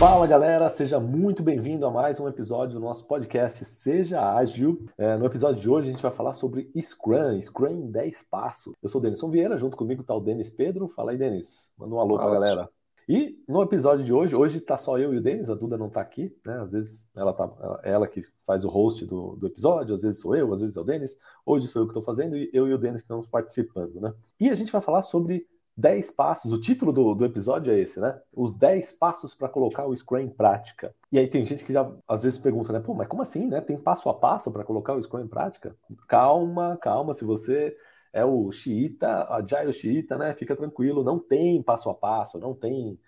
Fala galera, seja muito bem-vindo a mais um episódio do nosso podcast Seja Ágil. É, no episódio de hoje a gente vai falar sobre Scrum, Scrum em 10 passos. Eu sou o Denison Vieira, junto comigo está o Denis Pedro. Fala aí, Denis. Manda um alô para a galera. E no episódio de hoje, hoje está só eu e o Denis, a Duda não está aqui, né? Às vezes ela tá, é ela que faz o host do, do episódio, às vezes sou eu, às vezes é o Denis. Hoje sou eu que estou fazendo e eu e o Denis que estamos participando, né? E a gente vai falar sobre 10 passos, o título do, do episódio é esse, né? Os 10 passos para colocar o Scrum em prática. E aí tem gente que já às vezes pergunta, né? Pô, mas como assim, né? Tem passo a passo para colocar o Scrum em prática? Calma, calma, se você é o xiita, agile xiita, né? Fica tranquilo, não tem passo a passo, não tem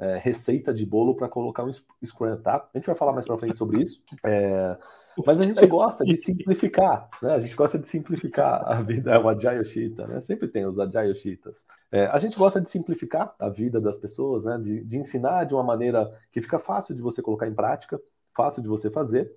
é, receita de bolo para colocar um Scrum, tá? A gente vai falar mais para frente sobre isso. É, mas a gente gosta de simplificar, né? A gente gosta de simplificar a vida, o Agile né? Sempre tem os Agile. É, a gente gosta de simplificar a vida das pessoas, né? De, de ensinar de uma maneira que fica fácil de você colocar em prática, fácil de você fazer.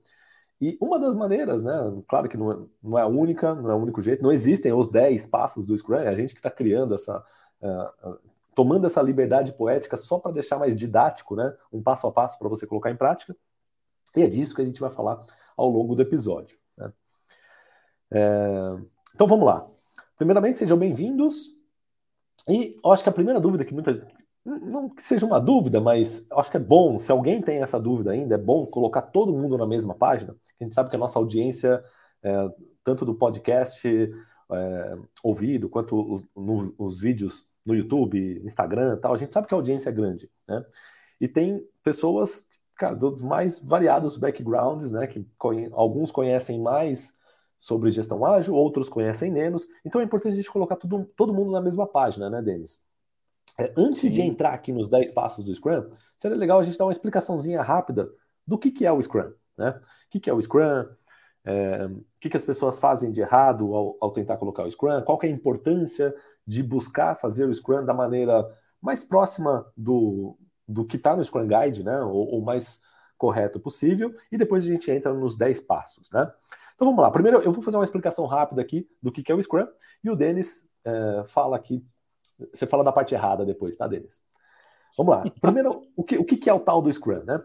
E uma das maneiras, né? Claro que não é, não é a única, não é o único jeito, não existem os 10 passos do Scrum, é a gente que está criando essa. Uh, tomando essa liberdade poética só para deixar mais didático, né? Um passo a passo para você colocar em prática. E é disso que a gente vai falar ao longo do episódio. Né? É... Então vamos lá. Primeiramente, sejam bem-vindos. E eu acho que a primeira dúvida que muita. Não que seja uma dúvida, mas eu acho que é bom, se alguém tem essa dúvida ainda, é bom colocar todo mundo na mesma página. A gente sabe que a nossa audiência, é, tanto do podcast é, ouvido, quanto os, no, os vídeos no YouTube, Instagram tal, a gente sabe que a audiência é grande, né? E tem pessoas cara, dos mais variados backgrounds, né? Que conhe alguns conhecem mais sobre gestão ágil, outros conhecem menos. Então é importante a gente colocar tudo, todo mundo na mesma página, né, Denis? É, antes Sim. de entrar aqui nos 10 passos do Scrum, seria legal a gente dar uma explicaçãozinha rápida do que, que é o Scrum, né? O que, que é o Scrum? É, o que, que as pessoas fazem de errado ao, ao tentar colocar o Scrum? Qual é a importância de buscar fazer o Scrum da maneira mais próxima do, do que está no Scrum Guide, né? O, o, mais correto possível, e depois a gente entra nos 10 passos, né? Então vamos lá. Primeiro eu vou fazer uma explicação rápida aqui do que, que é o Scrum, e o Denis é, fala aqui. Você fala da parte errada depois, tá, Denis? Vamos lá. Primeiro, o que, o que é o tal do Scrum, né?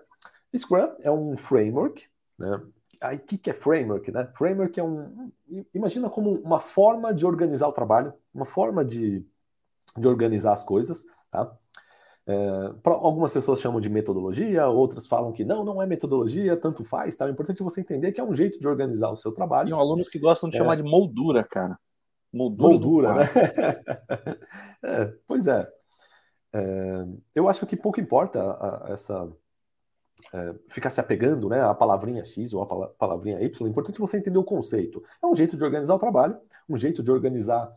Scrum é um framework, né? Aí, o que, que é framework, né? Framework é um. Imagina como uma forma de organizar o trabalho, uma forma de, de organizar as coisas, tá? É, algumas pessoas chamam de metodologia, outras falam que não, não é metodologia, tanto faz, tá? O importante é você entender que é um jeito de organizar o seu trabalho. Tem alunos que gostam de é. chamar de moldura, cara. Moldura, moldura né? é, pois é. é. Eu acho que pouco importa a, a, essa é, ficar se apegando né, à palavrinha X ou à palavrinha Y. O importante é você entender o conceito. É um jeito de organizar o trabalho, um jeito de organizar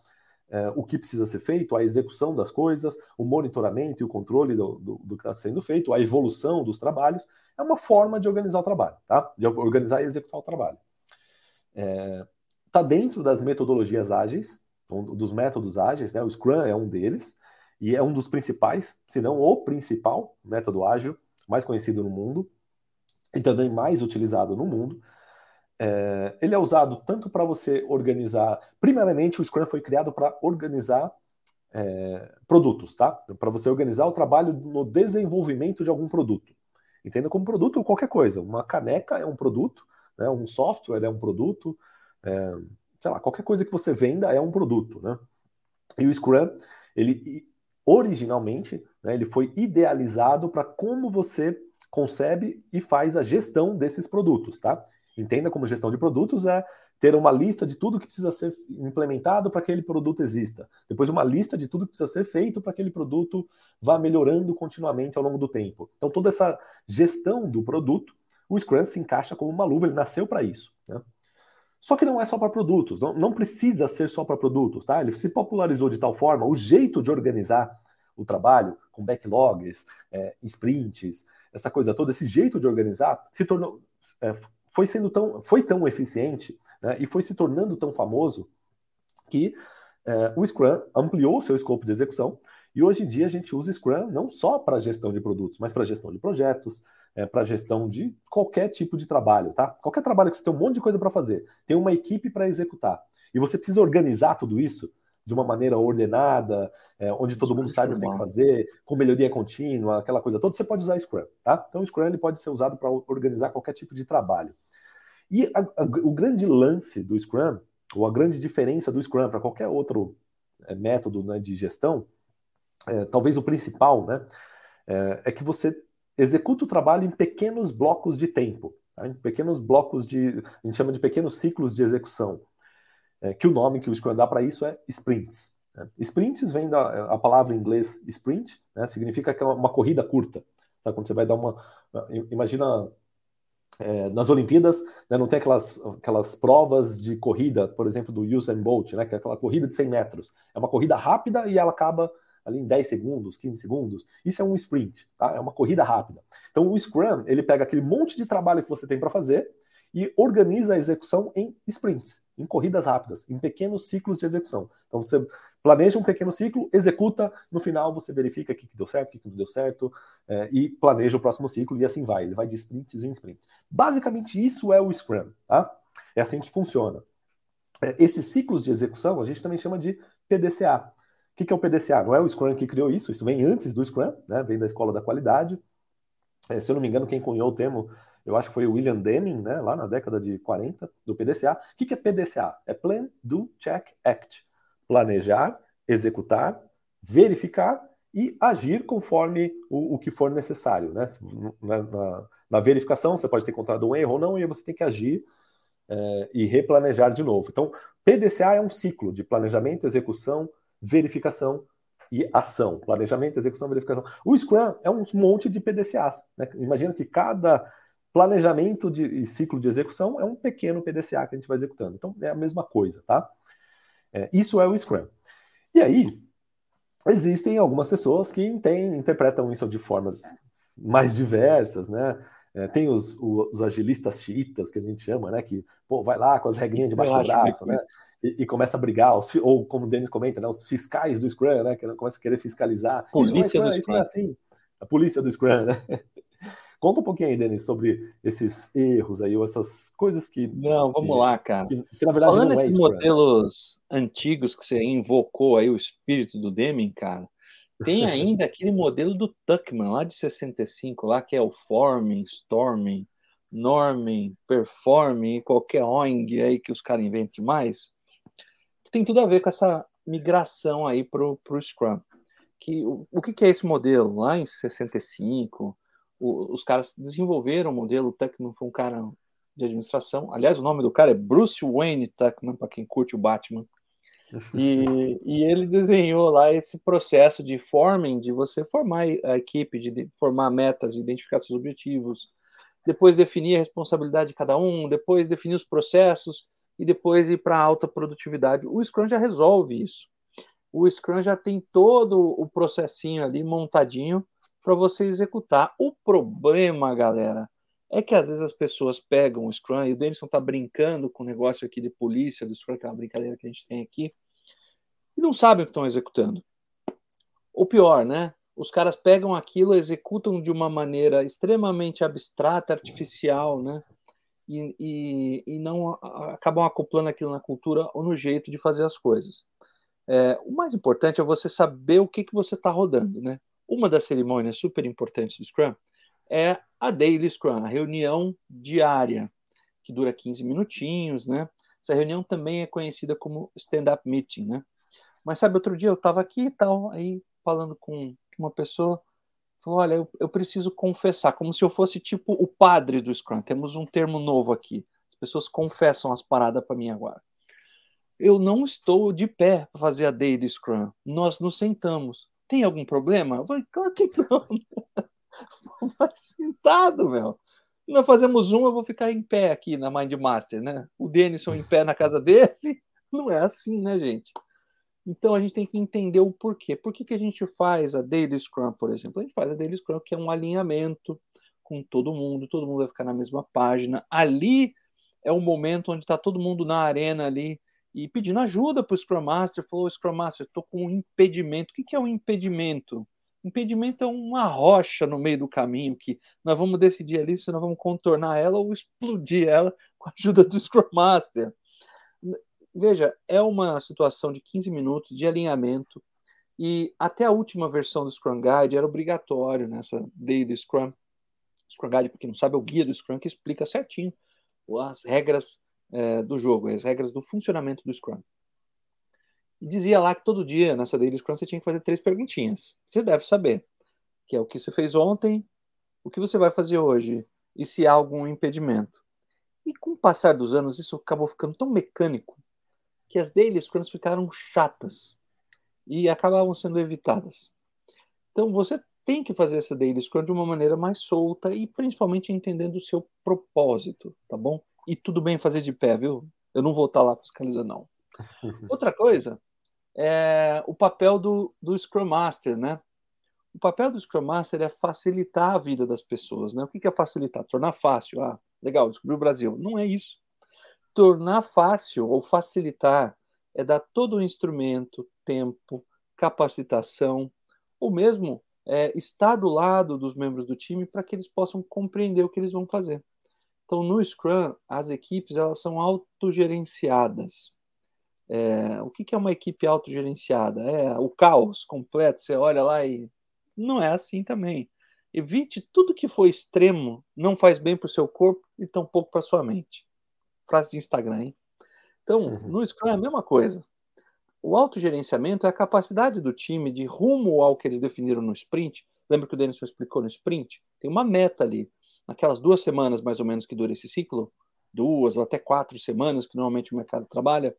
é, o que precisa ser feito, a execução das coisas, o monitoramento e o controle do, do, do que está sendo feito, a evolução dos trabalhos, é uma forma de organizar o trabalho, tá? De organizar e executar o trabalho. Está é, tá dentro das metodologias ágeis, dos métodos ágeis, né? O Scrum é um deles, e é um dos principais, se não o principal método ágil mais conhecido no mundo, e também mais utilizado no mundo. É, ele é usado tanto para você organizar. Primeiramente, o Scrum foi criado para organizar é, produtos, tá? Para você organizar o trabalho no desenvolvimento de algum produto. Entenda como produto qualquer coisa. Uma caneca é um produto, né? um software é um produto, é, sei lá, qualquer coisa que você venda é um produto, né? E o Scrum, ele originalmente, né, ele foi idealizado para como você concebe e faz a gestão desses produtos, tá? Entenda como gestão de produtos é ter uma lista de tudo que precisa ser implementado para que aquele produto exista. Depois, uma lista de tudo que precisa ser feito para que aquele produto vá melhorando continuamente ao longo do tempo. Então, toda essa gestão do produto, o Scrum se encaixa como uma luva, ele nasceu para isso. Né? Só que não é só para produtos, não, não precisa ser só para produtos, tá? Ele se popularizou de tal forma, o jeito de organizar o trabalho, com backlogs, é, sprints, essa coisa toda, esse jeito de organizar se tornou. É, foi sendo tão, foi tão eficiente né, e foi se tornando tão famoso que é, o Scrum ampliou seu escopo de execução e hoje em dia a gente usa Scrum não só para gestão de produtos, mas para gestão de projetos, é, para gestão de qualquer tipo de trabalho, tá? Qualquer trabalho que você tem um monte de coisa para fazer, tem uma equipe para executar e você precisa organizar tudo isso de uma maneira ordenada, é, onde todo mundo sabe o que tem que fazer, com melhoria contínua, aquela coisa toda, você pode usar Scrum, tá? Então o Scrum ele pode ser usado para organizar qualquer tipo de trabalho. E a, a, o grande lance do Scrum, ou a grande diferença do Scrum para qualquer outro é, método né, de gestão, é, talvez o principal, né, é, é, que você executa o trabalho em pequenos blocos de tempo, tá? em pequenos blocos de, a gente chama de pequenos ciclos de execução, é, que o nome que o Scrum dá para isso é sprints. Né? Sprints vem da a palavra em inglês sprint, né, significa que é uma corrida curta. Tá? Quando você vai dar uma, imagina é, nas Olimpíadas, né, não tem aquelas, aquelas provas de corrida, por exemplo, do Usain Bolt, né, que é aquela corrida de 100 metros. É uma corrida rápida e ela acaba ali em 10 segundos, 15 segundos. Isso é um sprint, tá? É uma corrida rápida. Então o Scrum, ele pega aquele monte de trabalho que você tem para fazer e organiza a execução em sprints, em corridas rápidas, em pequenos ciclos de execução. Então você planeja um pequeno ciclo, executa, no final você verifica o que, deu certo, o que, não deu certo, é, e planeja o próximo ciclo e assim vai. Ele vai de sprints em sprints. Basicamente, isso é o Scrum, tá? É assim que funciona. É, esses ciclos de execução a gente também chama de PDCA. Que, que é o PDCA? Não é o Scrum que criou isso, isso vem antes do Scrum, né? vem da escola da qualidade. É, se eu não me engano, quem cunhou o termo, eu acho que foi o William Deming, né? lá na década de 40, do PDCA. O que, é PDCA? É Plan, Do, Check, Act planejar, executar, verificar e agir conforme o, o que for necessário. Né? Na, na, na, verificação, você pode ter encontrado um erro ou não, e você tem que agir é, e replanejar de novo. Então, PDCA é um ciclo de planejamento, execução, verificação e ação. Planejamento, execução, verificação. O Scrum é um monte de PDCAs. Né? Imagina que cada planejamento de, e ciclo de execução é um pequeno PDCA que a gente vai executando. Então, é a mesma coisa, tá? É, isso é o Scrum. E aí, existem algumas pessoas que tem, interpretam isso de formas mais diversas, né? É, tem os, os, agilistas chiitas, que a gente chama, né? Que, pô, vai lá com as regrinhas debaixo do braço, né? E, e, começa a brigar, os, ou como o Denis comenta, né? Os fiscais do Scrum, né? Que começa a querer fiscalizar. Polícia isso é, do Scrum. É assim. A polícia do Scrum, né? Conta um pouquinho aí, Denis, sobre esses erros aí, ou essas coisas que. Não, vamos que, lá, cara. Que, que, na verdade Falando não é modelos antigos que você invocou aí, o espírito do Deming, cara, tem ainda aquele modelo do Tuckman, lá de 65, lá que é o Forming, Storming, Norming, Performing, qualquer ONG aí que os caras inventem mais, tem tudo a ver com essa migração aí para o Scrum. Que, o, o que, que é esse modelo? Lá em 65, o, os caras desenvolveram o modelo, o Tuckman foi um cara de administração. Aliás, o nome do cara é Bruce Wayne Tuckman, para quem curte o Batman. E, e, ele desenhou lá esse processo de forming, de você formar a equipe, de formar metas, identificar seus objetivos, depois definir a responsabilidade de cada um, depois definir os processos e depois ir para alta produtividade. O Scrum já resolve isso. O Scrum já tem todo o processinho ali montadinho para você executar. O problema, galera, é que às vezes as pessoas pegam o Scrum, e o Denison está brincando com o negócio aqui de polícia do Scrum, que é uma brincadeira que a gente tem aqui, e não sabem o que estão executando. Ou pior, né? Os caras pegam aquilo, executam de uma maneira extremamente abstrata, artificial, né? E, e, e não acabam acoplando aquilo na cultura ou no jeito de fazer as coisas. É, o mais importante é você saber o que, que você está rodando, né? Uma das cerimônias super importantes do Scrum é a Daily Scrum, a reunião diária, que dura 15 minutinhos, né? Essa reunião também é conhecida como stand-up meeting, né? Mas sabe, outro dia eu estava aqui e tal, aí falando com uma pessoa, falou, olha, eu, eu preciso confessar, como se eu fosse tipo o padre do Scrum. Temos um termo novo aqui. As pessoas confessam as paradas para mim agora. Eu não estou de pé para fazer a Daily Scrum. Nós nos sentamos. Tem algum problema? Eu falei, claro que não. Vai sentado, meu. Nós fazemos um, eu vou ficar em pé aqui na Mind Master, né? O Denison em pé na casa dele. Não é assim, né, gente? Então a gente tem que entender o porquê. Por que, que a gente faz a Daily Scrum, por exemplo? A gente faz a Daily Scrum, que é um alinhamento com todo mundo, todo mundo vai ficar na mesma página. Ali é o momento onde está todo mundo na arena ali e pedindo ajuda para o Scrum Master, falou, Scrum Master, estou com um impedimento. O que, que é um impedimento? Impedimento é uma rocha no meio do caminho que nós vamos decidir ali se nós vamos contornar ela ou explodir ela com a ajuda do Scrum Master. veja, é uma situação de 15 minutos de alinhamento e até a última versão do Scrum Guide era obrigatório nessa Daily Scrum. Scrum Guide, para quem não sabe, é o guia do Scrum que explica certinho as regras é, do jogo, as regras do funcionamento do Scrum. E dizia lá que todo dia, nessa Daily Scrum, você tinha que fazer três perguntinhas. Você deve saber, que é o que você fez ontem, o que você vai fazer hoje e se há algum impedimento. E com o passar dos anos, isso acabou ficando tão mecânico que as Daily Scrums ficaram chatas e acabavam sendo evitadas. Então, você tem que fazer essa Daily Scrum de uma maneira mais solta e principalmente entendendo o seu propósito, tá bom? E tudo bem fazer de pé, viu? Eu não vou estar lá fiscalizando, não. Outra coisa é o papel do, do Scrum Master, né? O papel do Scrum Master é facilitar a vida das pessoas, né? O que é facilitar? Tornar fácil. Ah, legal, descobri o Brasil. Não é isso. Tornar fácil ou facilitar é dar todo o instrumento, tempo, capacitação, ou mesmo é, estar do lado dos membros do time para que eles possam compreender o que eles vão fazer. Então, no Scrum, as equipes elas são autogerenciadas. É, o que, que é uma equipe autogerenciada? É o caos completo. Você olha lá e não é assim também. Evite tudo que for extremo, não faz bem para o seu corpo e tampouco para sua mente. Frase de Instagram, hein? Então, uhum. no Scrum é a mesma coisa. O autogerenciamento é a capacidade do time de rumo ao que eles definiram no sprint. Lembra que o Denison explicou no sprint? Tem uma meta ali. Naquelas duas semanas, mais ou menos, que dura esse ciclo, duas ou até quatro semanas, que normalmente o mercado trabalha,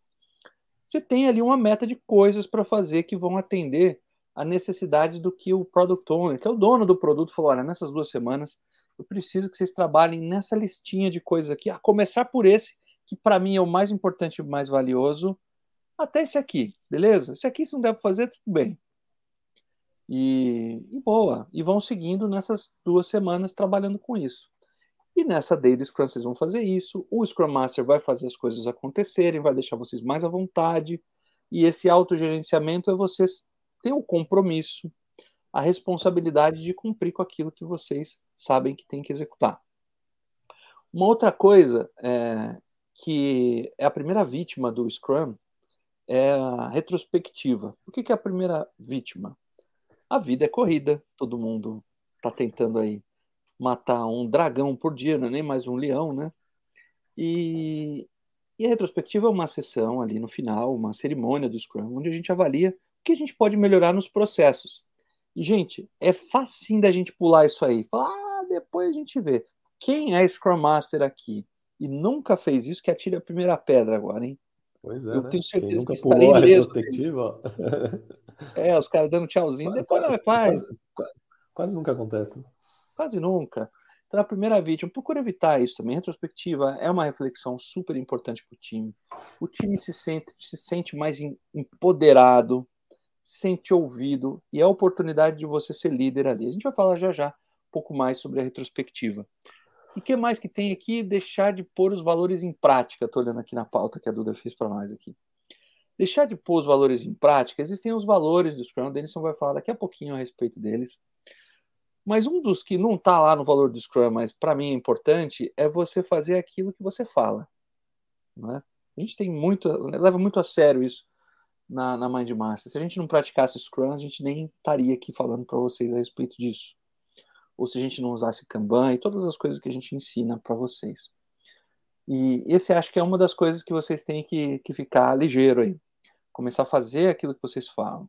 você tem ali uma meta de coisas para fazer que vão atender a necessidade do que o product owner, que é o dono do produto, falou: olha, nessas duas semanas eu preciso que vocês trabalhem nessa listinha de coisas aqui, a começar por esse, que para mim é o mais importante e mais valioso, até esse aqui, beleza? Esse aqui, se não der para fazer, tudo bem. E, e, boa. E vão seguindo nessas duas semanas trabalhando com isso. E nessa Daily Scrum vocês vão fazer isso. O Scrum Master vai fazer as coisas acontecerem, vai deixar vocês mais à vontade. E esse autogerenciamento é vocês ter o compromisso, a responsabilidade de cumprir com aquilo que vocês sabem que tem que executar. Uma outra coisa é, que é a primeira vítima do Scrum é a retrospectiva. O que é a primeira vítima? A vida é corrida, todo mundo está tentando aí matar um dragão por dia, não é nem mais um leão, né? E, e a retrospectiva é uma sessão ali no final, uma cerimônia do Scrum, onde a gente avalia que a gente pode melhorar nos processos. E, gente, é facinho da gente pular isso aí. Falar, ah, depois a gente vê. Quem é Scrum Master aqui e nunca fez isso, que atire a primeira pedra agora, hein? Pois é, Eu né? tenho certeza Quem nunca que pulou a retrospectiva. é, os caras dando tchauzinho, quase, depois não faz. Quase, quase, nunca acontece. Quase nunca. Então, a primeira vítima, procura evitar isso também. Retrospectiva é uma reflexão super importante para o time. O time se sente, se sente mais empoderado, sente ouvido e é a oportunidade de você ser líder ali. A gente vai falar já já um pouco mais sobre a retrospectiva. E o que mais que tem aqui? Deixar de pôr os valores em prática. Estou olhando aqui na pauta que a Duda fez para nós aqui. Deixar de pôr os valores em prática. Existem os valores do Scrum. O Denison vai falar daqui a pouquinho a respeito deles. Mas um dos que não está lá no valor do Scrum, mas para mim é importante, é você fazer aquilo que você fala. Não é? A gente tem muito, leva muito a sério isso na, na Mind Master. Se a gente não praticasse Scrum, a gente nem estaria aqui falando para vocês a respeito disso. Ou se a gente não usasse Kanban e todas as coisas que a gente ensina para vocês. E esse acho que é uma das coisas que vocês têm que, que ficar ligeiro aí. Começar a fazer aquilo que vocês falam.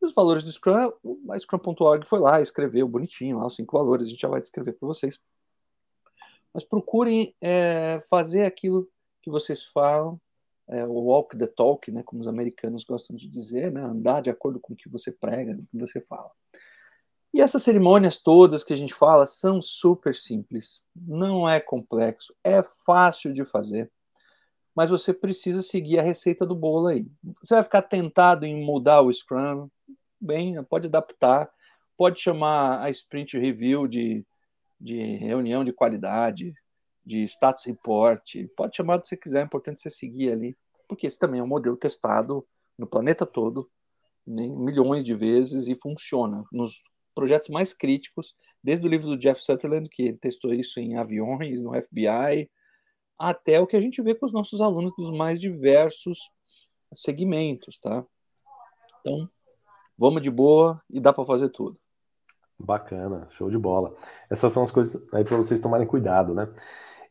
E os valores do Scrum, a Scrum.org foi lá, escreveu bonitinho lá os cinco valores, a gente já vai descrever para vocês. Mas procurem é, fazer aquilo que vocês falam é, o walk the talk, né, como os americanos gostam de dizer, né, andar de acordo com o que você prega, o que você fala. E essas cerimônias todas que a gente fala são super simples, não é complexo, é fácil de fazer, mas você precisa seguir a receita do bolo aí. Você vai ficar tentado em mudar o Scrum, bem, pode adaptar, pode chamar a Sprint Review de, de reunião de qualidade, de status report, pode chamar do que você quiser, é importante você seguir ali, porque esse também é um modelo testado no planeta todo, né, milhões de vezes e funciona nos projetos mais críticos, desde o livro do Jeff Sutherland, que testou isso em aviões, no FBI, até o que a gente vê com os nossos alunos dos mais diversos segmentos, tá? Então, vamos de boa e dá para fazer tudo. Bacana, show de bola. Essas são as coisas aí para vocês tomarem cuidado, né?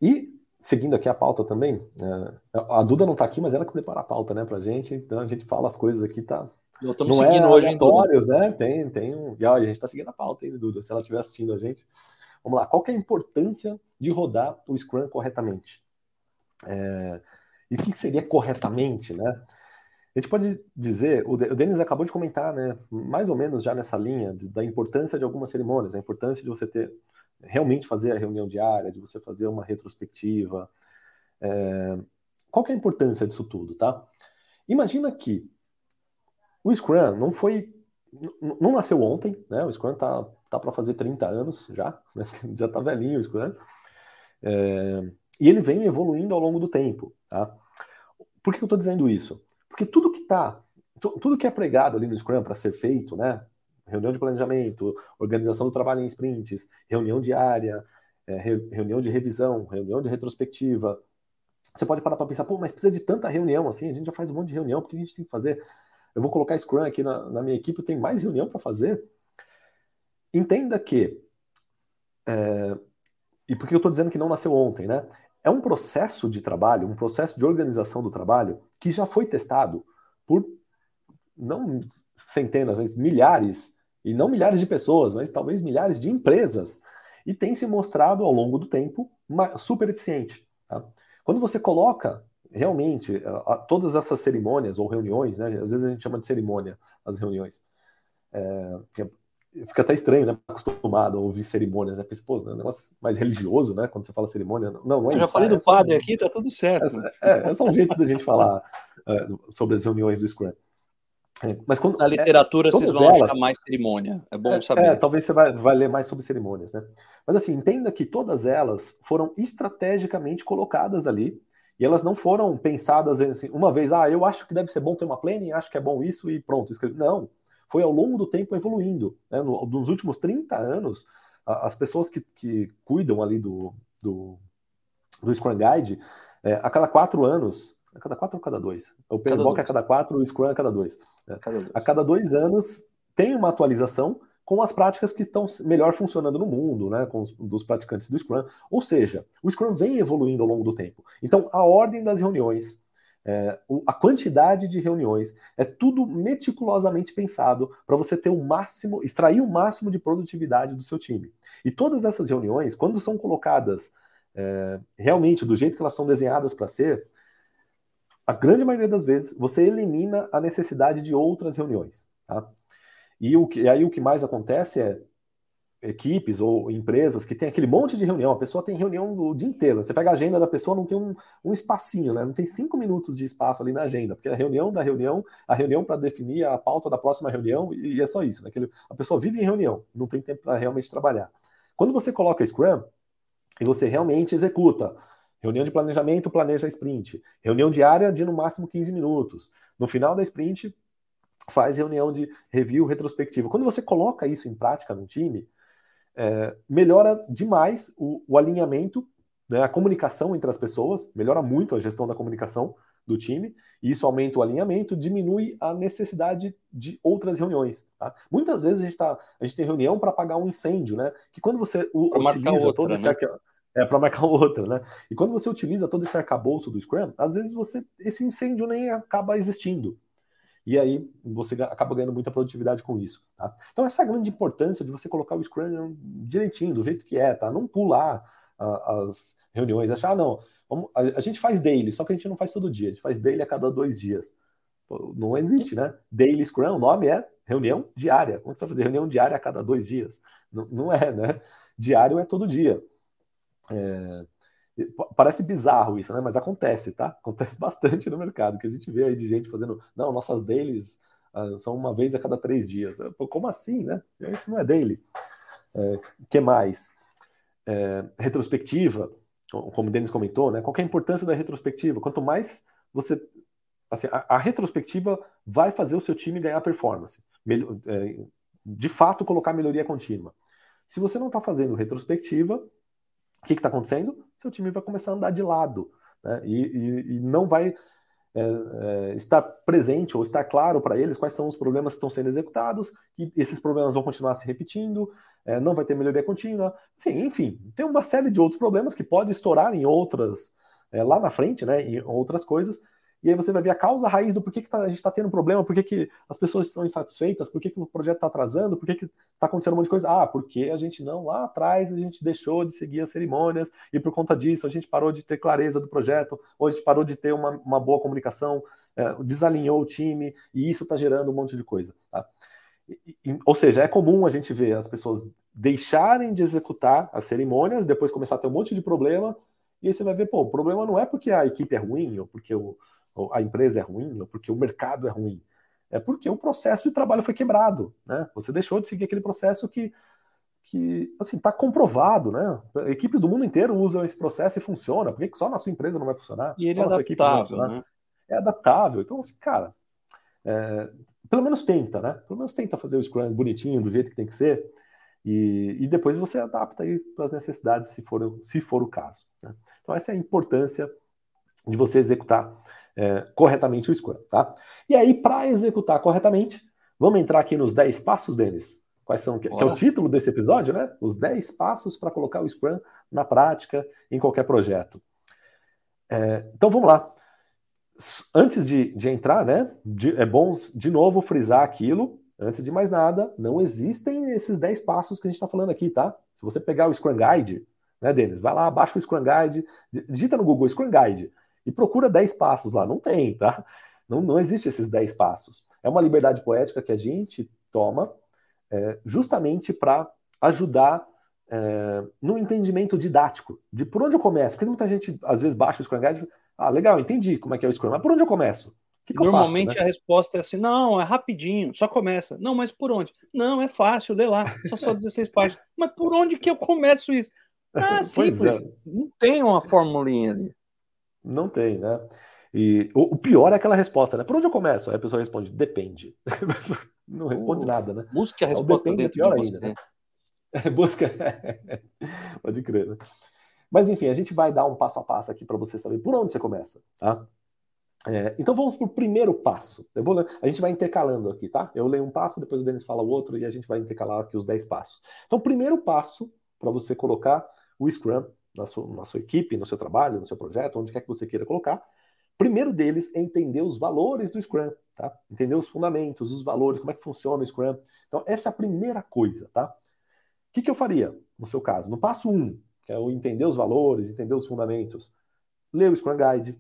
E seguindo aqui a pauta também, é, a Duda não está aqui, mas ela que prepara a pauta, né, pra gente, então a gente fala as coisas aqui, tá? Estamos seguindo é hoje, aleatórios, né? Tem, tem um. E olha, a gente está seguindo a pauta, hein, Duda? Se ela estiver assistindo a gente. Vamos lá, qual que é a importância de rodar o Scrum corretamente? É... E o que seria corretamente, né? A gente pode dizer, o Denis acabou de comentar, né, mais ou menos já nessa linha da importância de algumas cerimônias, a importância de você ter realmente fazer a reunião diária, de você fazer uma retrospectiva. É, qual que é a importância disso tudo, tá? Imagina que o Scrum não foi, não nasceu ontem, né? O Scrum tá, tá para fazer 30 anos já, né? já tá velhinho o Scrum. É, e ele vem evoluindo ao longo do tempo, tá? Por que eu estou dizendo isso? Porque tudo que tá, tudo que é pregado ali no Scrum para ser feito, né? Reunião de planejamento, organização do trabalho em sprints, reunião diária, é, reunião de revisão, reunião de retrospectiva. Você pode parar para pensar, pô, mas precisa de tanta reunião assim, a gente já faz um monte de reunião, por que a gente tem que fazer? Eu vou colocar Scrum aqui na, na minha equipe, tem mais reunião para fazer. Entenda que, é, e por que eu estou dizendo que não nasceu ontem, né? É um processo de trabalho, um processo de organização do trabalho que já foi testado por não centenas, mas milhares, e não milhares de pessoas, mas talvez milhares de empresas, e tem se mostrado ao longo do tempo super eficiente. Tá? Quando você coloca realmente todas essas cerimônias ou reuniões, né, às vezes a gente chama de cerimônia as reuniões, é, fica até estranho, né? Acostumado a ouvir cerimônias, né? Pensa, pô, é um negócio mais religioso, né? Quando você fala cerimônia. Não, não é Eu isso. já falei é, do padre aqui, tá tudo certo. É, é, só um jeito da gente falar é, sobre as reuniões do Scrum. É, mas quando, Na literatura vocês vão elas, achar mais cerimônia. É bom saber. É, talvez você vai, vai ler mais sobre cerimônias, né? Mas assim, entenda que todas elas foram estrategicamente colocadas ali e elas não foram pensadas assim, uma vez, ah, eu acho que deve ser bom ter uma planning, acho que é bom isso e pronto. Não, foi ao longo do tempo evoluindo. Né? nos últimos 30 anos, as pessoas que, que cuidam ali do, do, do Scrum Guide, é, a cada quatro anos, a cada quatro ou cada dois? O PMBOK é a cada quatro, o Scrum é a cada dois. Né? Cada dois. A cada dois anos tem uma atualização com as práticas que estão melhor funcionando no mundo, né, com os dos praticantes do Scrum. Ou seja, o Scrum vem evoluindo ao longo do tempo. Então, a ordem das reuniões, é, a quantidade de reuniões, é tudo meticulosamente pensado para você ter o máximo, extrair o máximo de produtividade do seu time. E todas essas reuniões, quando são colocadas é, realmente do jeito que elas são desenhadas para ser, a grande maioria das vezes você elimina a necessidade de outras reuniões. Tá? E, o e aí o que mais acontece é equipes ou empresas que tem aquele monte de reunião, a pessoa tem reunião o dia inteiro. Você pega a agenda da pessoa, não tem um, um espacinho, né? Não tem cinco minutos de espaço ali na agenda, porque a reunião da reunião, a reunião para definir a pauta da próxima reunião, e, é só isso, né? Aquele, a pessoa vive em reunião, não tem tempo para realmente trabalhar. Quando você coloca Scrum e você realmente executa, reunião de planejamento, planeja sprint, reunião diária de no máximo 15 minutos. No final da sprint, faz reunião de review retrospectiva. Quando você coloca isso em prática no time, é, melhora demais o, o alinhamento, né, a comunicação entre as pessoas, melhora muito a gestão da comunicação do time, e isso aumenta o alinhamento, diminui a necessidade de outras reuniões. Tá? Muitas vezes a gente, tá, a gente tem reunião para apagar um incêndio, né? Que quando você o, utiliza outra, todo esse né? é para marcar outra, né? E quando você utiliza todo esse arcabouço do Scrum, às vezes você esse incêndio nem acaba existindo e aí você acaba ganhando muita produtividade com isso. Tá? Então, essa é a grande importância de você colocar o Scrum direitinho, do jeito que é, tá? Não pular as reuniões, achar, ah, não, vamos, a, a, gente faz daily, só que a gente não faz todo dia, a gente faz daily a cada dois dias. Não existe, né? Daily Scrum, o nome é reunião diária. Como você vai fazer reunião diária a cada dois dias? Não, não é, né? Diário é todo dia. É, Parece bizarro isso, né? Mas acontece, tá? Acontece bastante no mercado, que a gente vê aí de gente fazendo, não, nossas dailies uh, são uma vez a cada três dias. Pô, como assim, né? Isso não é daily. É, que mais? É, retrospectiva, como o Denis comentou, né? Qual é a importância da retrospectiva? Quanto mais você. Assim, a, a retrospectiva vai fazer o seu time ganhar performance. Melhor, é, de fato, colocar melhoria contínua. Se você não está fazendo retrospectiva, que está acontecendo? seu time vai começar a andar de lado, né? E, e, e não vai é, é, estar presente ou estar claro para eles quais são os problemas que estão sendo executados, que esses problemas vão continuar se repetindo, é, não vai ter melhoria contínua, sim, enfim, tem uma série de outros problemas que pode estourar em outras, é, lá na frente, né, em outras coisas, e aí você vai ver a causa raiz do porquê que tá, a gente está tendo problema, por que as pessoas estão insatisfeitas, por que o projeto está atrasando, por que está acontecendo um monte de coisa. Ah, porque a gente não, lá atrás, a gente deixou de seguir as cerimônias, e por conta disso a gente parou de ter clareza do projeto, ou a gente parou de ter uma, uma boa comunicação, é, desalinhou o time, e isso está gerando um monte de coisa. Tá? Ou seja, é comum a gente ver as pessoas deixarem de executar as cerimônias, depois começar a ter um monte de problema, e aí você vai ver, pô, o problema não é porque a equipe é ruim, ou porque o a empresa é ruim, ou porque o mercado é ruim. É porque o processo de trabalho foi quebrado, né? Você deixou de seguir aquele processo que, que assim, está comprovado, né? Equipes do mundo inteiro usam esse processo e funciona. Por que só na sua empresa não vai funcionar? E ele é adaptável, né? É adaptável. Então, assim, cara, é, pelo menos tenta, né? Pelo menos tenta fazer o Scrum bonitinho, do jeito que tem que ser. E, e depois você adapta aí para as necessidades, se for, se for o caso. Né? Então, essa é a importância de você executar é, corretamente o Scrum, tá? E aí, para executar corretamente, vamos entrar aqui nos 10 passos deles. Quais são? Que, que, é o título desse episódio, né? Os 10 passos para colocar o Scrum na prática em qualquer projeto. É, então vamos lá. Antes de, de entrar, né? De, é bom de novo frisar aquilo. Antes de mais nada, não existem esses 10 passos que a gente está falando aqui, tá? Se você pegar o Scrum Guide, né, Denis? Vai lá, baixa o Scrum Guide, digita no Google Scrum Guide e procura 10 passos lá. Não tem, tá? Não, não existe esses 10 passos. É uma liberdade poética que a gente toma é, justamente para ajudar é, no entendimento didático de por onde eu começo. Porque muita gente, às vezes, baixa o Scrum Guide e ah, legal, entendi como é que é o Scrum, mas por onde eu começo? Que que Normalmente faço, né? a resposta é assim: não, é rapidinho, só começa. Não, mas por onde? Não, é fácil, lê lá, só só 16 páginas. Mas por onde que eu começo isso? Ah, simples. É. Não tem uma formulinha ali. Não tem, né? E o, o, pior é aquela resposta, né? Por onde eu começo? Aí a pessoa responde, depende. não responde uh, nada, né? Busque a resposta depende, é pior de ainda, né? É, busca. Pode crer, né? Mas enfim, a gente vai dar um passo a passo aqui para você saber por onde você começa, tá? É, então vamos para o primeiro passo. Eu vou, a gente vai intercalando aqui, tá? Eu leio um passo, depois o Denis fala o outro e a gente vai intercalar aqui os 10 passos. Então, primeiro passo para você colocar o Scrum na sua, na sua equipe, no seu trabalho, no seu projeto, onde quer que você queira colocar. Primeiro deles é entender os valores do Scrum, tá? Entender os fundamentos, os valores, como é que funciona o Scrum. Então, essa é a primeira coisa, tá? O que, que eu faria, no seu caso? No passo 1, um, que é o entender os valores, entender os fundamentos, ler o Scrum Guide.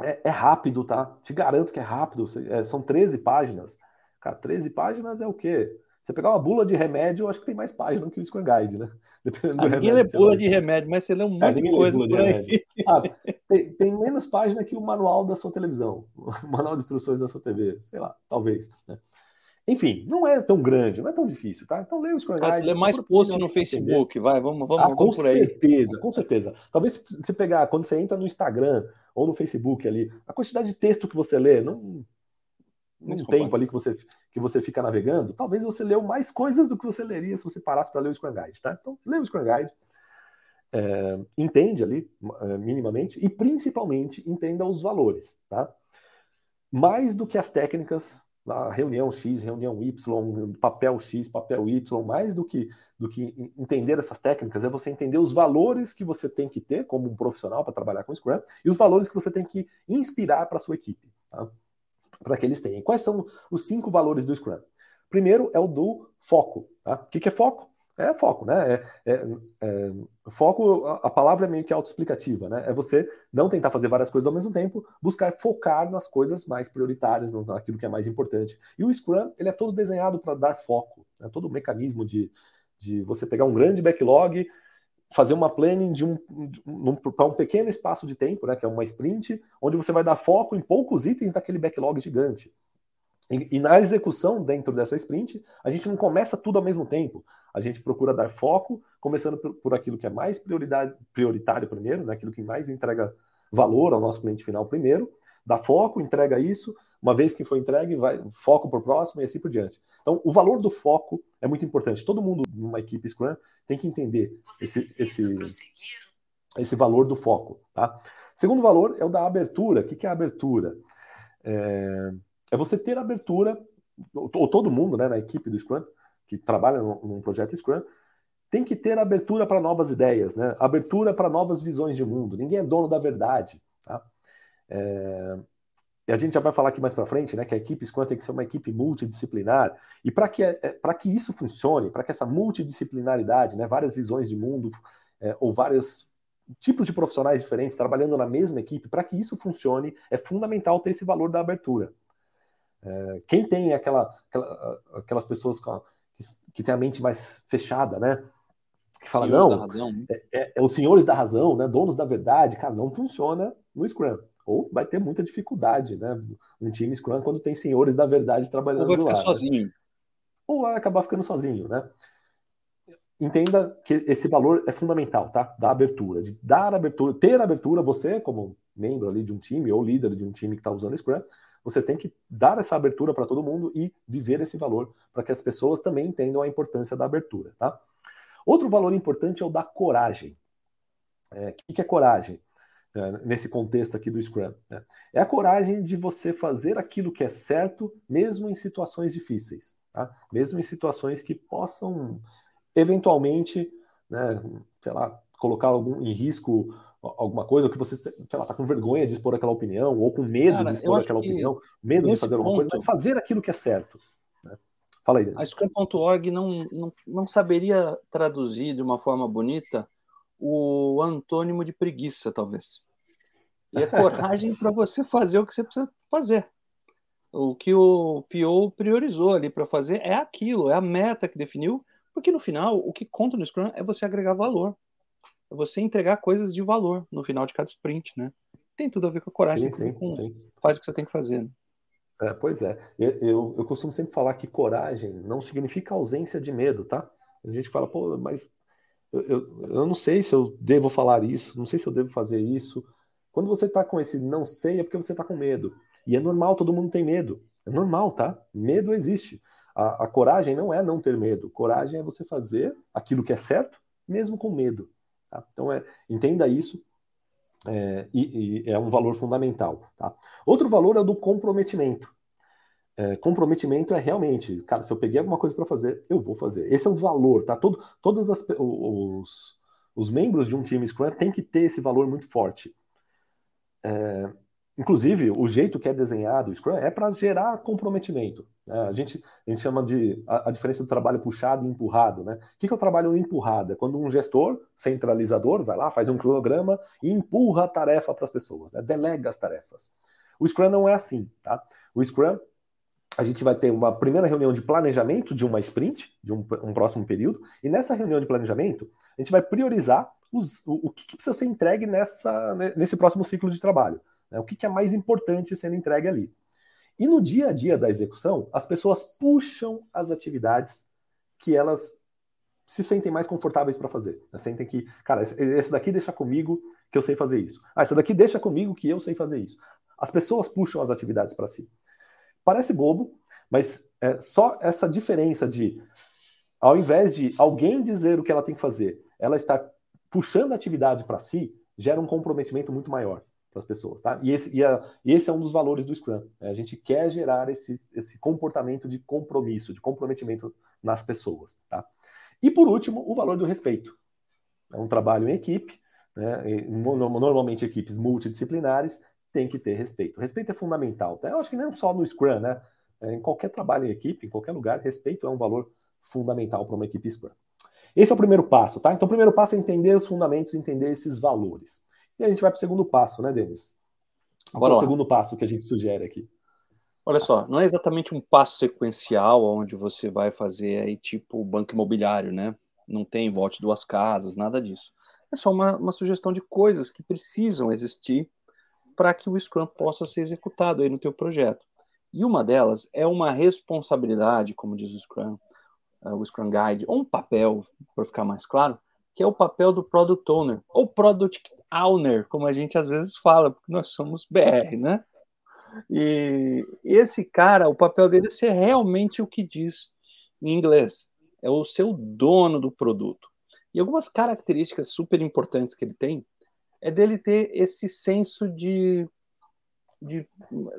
É, é rápido, tá? Te garanto que é rápido. É, são 13 páginas. Cara, 13 páginas é o quê? Você pegar uma bula de remédio, eu acho que tem mais página que o Scrum Guide, né? Dependendo ah, ninguém lê bula de remédio, mas você lê um é, monte é, de coisa por aí. Ah, tem, tem, menos página que o manual da sua televisão, o manual de instruções da sua TV, sei lá, talvez. Né? Enfim, não é tão grande, não é tão difícil, tá? Então leia o Scrum Guide. lê mais post no Facebook, vai, vamos, vamos, ah, vamos com certeza, com certeza. Talvez você pegar, quando você entra no Instagram ou no Facebook ali, a quantidade de texto que você lê, não, num tempo ali que você, que você fica navegando, talvez você leu mais coisas do que você leria se você parasse para ler o Scrum Guide, tá? Então, lê o Scrum Guide, é, entende ali é, minimamente e principalmente entenda os valores, tá? Mais do que as técnicas, a reunião X, reunião Y, papel X, papel Y, mais do que, do que entender essas técnicas é você entender os valores que você tem que ter como um profissional para trabalhar com Scrum e os valores que você tem que inspirar para a sua equipe, tá? Para que eles tenham. Quais são os cinco valores do Scrum? Primeiro é o do foco. Tá? O que, que é foco? É foco, né? É, é, é, foco, a, palavra é meio que autoexplicativa, né? É você não tentar fazer várias coisas ao mesmo tempo, buscar focar nas coisas mais prioritárias, naquilo que é mais importante. E o Scrum, ele é todo desenhado para dar foco, né? todo o mecanismo de, de você pegar um grande backlog, fazer uma planning de um, um para um pequeno espaço de tempo, né, que é uma sprint, onde você vai dar foco em poucos itens daquele backlog gigante. E, e, na execução dentro dessa sprint, a gente não começa tudo ao mesmo tempo. A gente procura dar foco, começando por, por aquilo que é mais prioridade, prioritário primeiro, né, aquilo que mais entrega valor ao nosso cliente final primeiro, dá foco, entrega isso, uma vez que foi entregue, vai foco para o próximo e assim por diante. Então, o valor do foco é muito importante. Todo mundo numa equipe Scrum tem que entender esse, esse, esse valor do foco. Tá? Segundo valor é o da abertura. O que é a abertura? É, é você ter abertura, ou todo mundo né, na equipe do Scrum, que trabalha num projeto Scrum, tem que ter abertura para novas ideias, né? abertura para novas visões de mundo. Ninguém é dono da verdade. Tá? É... E a gente já vai falar aqui mais para frente, né, que a equipe Scrum tem que ser uma equipe multidisciplinar. E para que, é, para que isso funcione, para que essa multidisciplinaridade, né, várias visões de mundo, é, ou vários tipos de profissionais diferentes trabalhando na mesma equipe, para que isso funcione, é fundamental ter esse valor da abertura. É, quem tem aquela, aquela aquelas pessoas com, que, que tem a mente mais fechada, né? Que fala, senhores não, né? é, é, é, os senhores da razão, né? Donos da verdade, cara, não funciona no Scrum ou vai ter muita dificuldade, né? Um time Scrum quando tem senhores da verdade trabalhando ou vai ficar lá, né? sozinho. Né? Ou vai acabar ficando sozinho, né? Entenda que esse valor é fundamental, tá? Da abertura, de dar abertura, ter abertura, você como membro ali de um time ou líder de um time que está usando Scrum, você tem que dar essa abertura para todo mundo e viver esse valor para que as pessoas também entendam a importância da abertura, tá? Outro valor importante é o da coragem. É, o que é coragem? É, nesse contexto aqui do Scrum. Né? É a coragem de você fazer aquilo que é certo, mesmo em situações difíceis, tá? mesmo em situações que possam eventualmente, né, sei lá, colocar algum, em risco alguma coisa, ou que você, sei lá, tá com vergonha de expor aquela opinião, ou com medo Cara, de expor aquela opinião, medo de fazer alguma coisa, mas fazer aquilo que é certo. Né? Fala aí, Denis. A Scrum.org não, não, não saberia traduzir de uma forma bonita o antônimo de preguiça, talvez. E é coragem para você fazer o que você precisa fazer. O que o Pio priorizou ali para fazer é aquilo, é a meta que definiu, porque no final o que conta no Scrum é você agregar valor. É você entregar coisas de valor no final de cada sprint, né? Tem tudo a ver com a coragem, sim, sim, com, sim. faz o que você tem que fazer. Né? É, pois é. Eu, eu, eu, costumo sempre falar que coragem não significa ausência de medo, tá? A gente fala, pô, mas eu, eu, não sei se eu devo falar isso, não sei se eu devo fazer isso. Quando você está com esse não sei, é porque você está com medo. E é normal, todo mundo tem medo. É normal, tá? Medo existe. A, a, coragem não é não ter medo. Coragem é você fazer aquilo que é certo, mesmo com medo. Tá? Então, é, entenda isso. É, e, e é um valor fundamental. Tá? Outro valor é o do comprometimento. É, comprometimento é realmente, cara, se eu peguei alguma coisa para fazer, eu vou fazer. Esse é o valor, tá? Todo, todas as os, os membros de um time Scrum têm que ter esse valor muito forte. É, inclusive, o jeito que é desenhado o Scrum é para gerar comprometimento. Né? A, gente, a gente chama de a, a, diferença do trabalho puxado e empurrado. Né? O que, que é o trabalho empurrado? É quando um gestor centralizador vai lá, faz um cronograma e empurra a tarefa para as pessoas, né? delega as tarefas. O Scrum não é assim. Tá? O Scrum a gente vai ter uma primeira reunião de planejamento de uma sprint, de um, um próximo período, e nessa reunião de planejamento, a gente vai priorizar os, o, o, que precisa ser entregue nessa, nesse próximo ciclo de trabalho. Né? O que, que é mais importante sendo entregue ali. E no dia a dia da execução, as pessoas puxam as atividades que elas se sentem mais confortáveis para fazer. Né? Sentem que, cara, esse daqui deixa comigo que eu sei fazer isso. Ah, esse daqui deixa comigo que eu sei fazer isso. As pessoas puxam as atividades para si. Parece bobo, mas é só essa diferença de, ao invés de alguém dizer o que ela tem que fazer, ela está puxando a atividade para si, gera um comprometimento muito maior para as pessoas, tá? E esse, e, a, e esse é um dos valores do Scrum. Né? A gente quer gerar esse, esse comportamento de compromisso, de comprometimento nas pessoas, tá? E por último, o valor do respeito. É um trabalho em equipe, né? normalmente equipes multidisciplinares, tem que ter respeito. Respeito é fundamental. Tá? Eu acho que não só no Scrum, né? É, em qualquer trabalho em equipe, em qualquer lugar, respeito é um valor fundamental para uma equipe Scrum. Esse é o primeiro passo, tá? Então, o primeiro passo é entender os fundamentos, entender esses valores. E a gente vai para o segundo passo, né, Denis? Qual é o segundo passo que a gente sugere aqui? Olha só, não é exatamente um passo sequencial onde você vai fazer aí tipo banco imobiliário, né? Não tem volte duas casas, nada disso. É só uma, uma sugestão de coisas que precisam existir para que o Scrum possa ser executado aí no teu projeto. E uma delas é uma responsabilidade, como diz o Scrum, uh, o Scrum Guide, ou um papel, para ficar mais claro, que é o papel do Product Owner, ou Product Owner, como a gente às vezes fala, porque nós somos BR, né? E esse cara, o papel dele é ser realmente o que diz em inglês, é o seu dono do produto. E algumas características super importantes que ele tem é dele ter esse senso de, de,